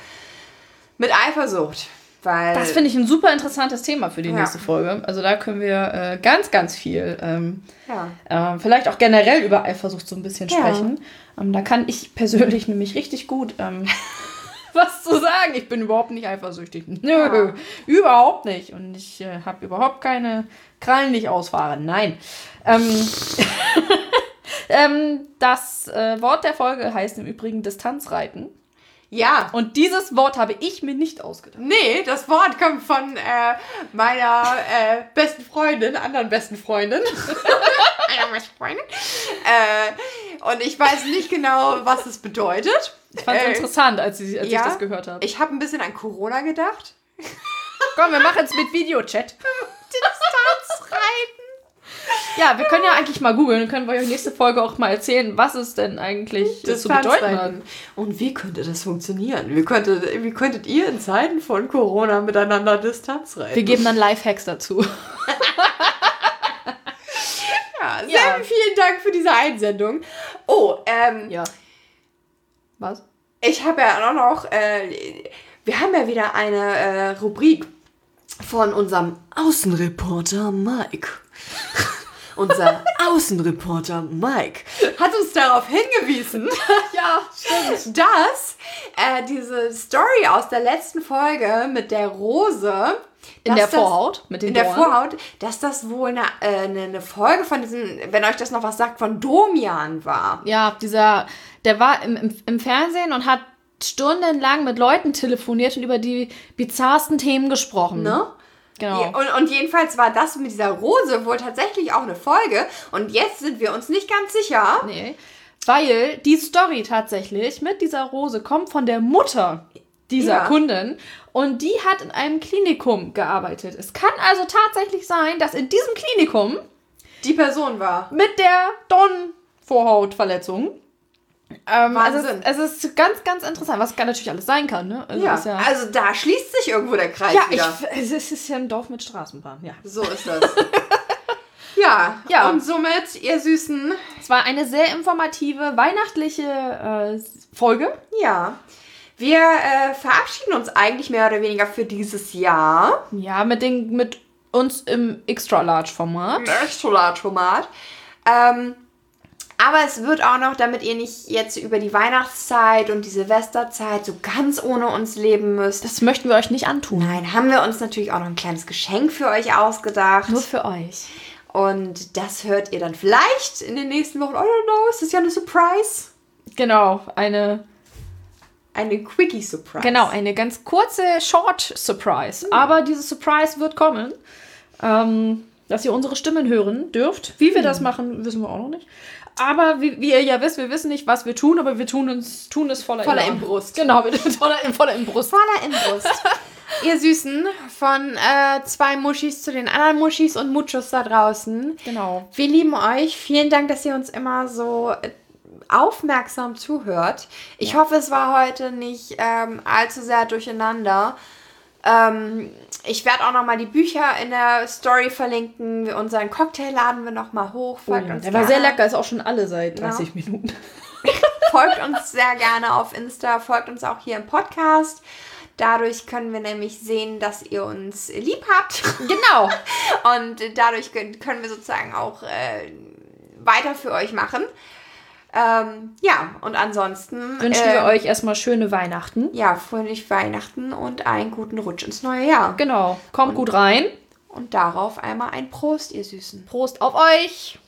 S1: mit Eifersucht, weil
S2: Das finde ich ein super interessantes Thema für die
S1: Ja.
S2: nächste Folge. Also da können wir äh, ganz, ganz viel, ähm,
S1: ja,
S2: äh, vielleicht auch generell über Eifersucht so ein bisschen
S1: Ja.
S2: sprechen. Ähm, da kann ich persönlich nämlich richtig gut ähm, was zu sagen. Ich bin überhaupt nicht eifersüchtig. Nö, überhaupt nicht. Und ich äh, habe überhaupt keine Krallen, die ich ausfahre. Nein. Ähm, ähm, das äh, Wort der Folge heißt im Übrigen Distanzreiten.
S1: Ja.
S2: Und dieses Wort habe ich mir nicht ausgedacht.
S1: Nee, das Wort kommt von äh, meiner äh, besten Freundin, anderen besten Freundin. Einer besten Freundin. Äh, und ich weiß nicht genau, was es bedeutet.
S2: Ich fand es
S1: Äh,
S2: interessant, als, sie, als
S1: ja.
S2: ich das gehört habe.
S1: Ich habe ein bisschen an Corona gedacht.
S2: Komm, wir machen es mit Videochat.
S1: Distanzreiten.
S2: Ja, wir können ja eigentlich mal googeln. Dann können wir euch nächste Folge auch mal erzählen, was es denn eigentlich äh, zu bedeuten hat.
S1: Und wie könnte das funktionieren? Wie, könnte, wie könntet ihr in Zeiten von Corona miteinander Distanz reiten?
S2: Wir geben dann Lifehacks dazu.
S1: ja, sehr
S2: Ja.
S1: vielen Dank für diese Einsendung. Oh, ähm,
S2: Ja. Was?
S1: ich habe ja auch noch, äh, wir haben ja wieder eine äh, Rubrik von unserem Außenreporter Mike. Unser Außenreporter Mike hat uns darauf hingewiesen,
S2: Ja, stimmt.
S1: dass äh, diese Story aus der letzten Folge mit der Rose
S2: In der
S1: das-
S2: Vorhaut mit den
S1: in der
S2: Dornen.
S1: Vorhaut, dass das wohl eine, äh, eine Folge von diesem, wenn euch das noch was sagt, von Domian war.
S2: Ja, dieser, der war im, im, im Fernsehen und hat stundenlang mit Leuten telefoniert und über die bizarrsten Themen gesprochen.
S1: Ne?
S2: Genau.
S1: Und, und jedenfalls war das mit dieser Rose wohl tatsächlich auch eine Folge. Und jetzt sind wir uns nicht ganz sicher.
S2: Nee. Weil die Story tatsächlich mit dieser Rose kommt von der Mutter dieser
S1: Ja.
S2: Kundin und die hat in einem Klinikum gearbeitet. Es kann also tatsächlich sein, dass in diesem Klinikum
S1: Die Person war.
S2: mit der Dornenvorhautverletzung ähm, also es, es ist ganz, ganz interessant, was natürlich alles sein kann. Ne? Also
S1: Ja.
S2: ja,
S1: Also da schließt sich irgendwo der Kreis
S2: ja, ich,
S1: wieder.
S2: es ist- es ist ja ein Dorf mit Straßenbahn, ja.
S1: So ist das. Ja,
S2: Ja.
S1: und somit, ihr Süßen,
S2: Es war eine sehr informative, weihnachtliche äh, Folge.
S1: ja, wir äh, verabschieden uns eigentlich mehr oder weniger für dieses Jahr.
S2: Ja, mit, den, mit uns im Extra-Large-Format.
S1: Tomat. Ähm, aber es wird auch noch, damit ihr nicht jetzt über die Weihnachtszeit und die Silvesterzeit so ganz ohne uns leben müsst.
S2: Das möchten wir euch nicht antun.
S1: Nein, haben wir uns natürlich auch noch ein kleines Geschenk für euch ausgedacht.
S2: Nur für euch.
S1: Und das hört ihr dann vielleicht in den nächsten Wochen. I don't know, es ist ja eine Surprise.
S2: Genau, eine,
S1: Eine Quickie-Surprise.
S2: genau, eine ganz kurze Short-Surprise. Aber diese Surprise wird kommen. Ähm, dass ihr unsere Stimmen hören dürft. Wie wir das machen, wissen wir auch noch nicht. Aber wie, wie ihr ja wisst, wir wissen nicht, was wir tun, aber wir tun, uns, tun es voller,
S1: Voller. Inbrust.
S2: Genau, wir tun voller, voller Inbrust.
S1: Voller Inbrust. ihr Süßen, von äh, zwei Muschis zu den anderen Muschis und Muchos da draußen.
S2: Genau.
S1: Wir lieben euch. Vielen Dank, dass ihr uns immer so äh, aufmerksam zuhört. Ich hoffe, es war heute nicht ähm, allzu sehr durcheinander. Ähm, ich werde auch noch mal die Bücher in der Story verlinken. Unseren Cocktail laden wir noch mal hoch. Folgt uns
S2: Oh Der war
S1: gerne.
S2: sehr lecker, ist auch schon alle seit
S1: Ja.
S2: 30 Minuten.
S1: Folgt uns sehr gerne auf Insta, folgt uns auch hier im Podcast. Dadurch können wir nämlich sehen, dass ihr uns lieb habt.
S2: Genau.
S1: Und dadurch können können wir sozusagen auch äh, weiter für euch machen. Ähm, ja, und ansonsten
S2: Wünschen
S1: äh,
S2: wir euch erstmal schöne Weihnachten.
S1: ja, fröhlich Weihnachten und einen guten Rutsch ins neue Jahr.
S2: Genau. Kommt gut rein.
S1: Und darauf einmal ein Prost, ihr Süßen.
S2: Prost auf euch.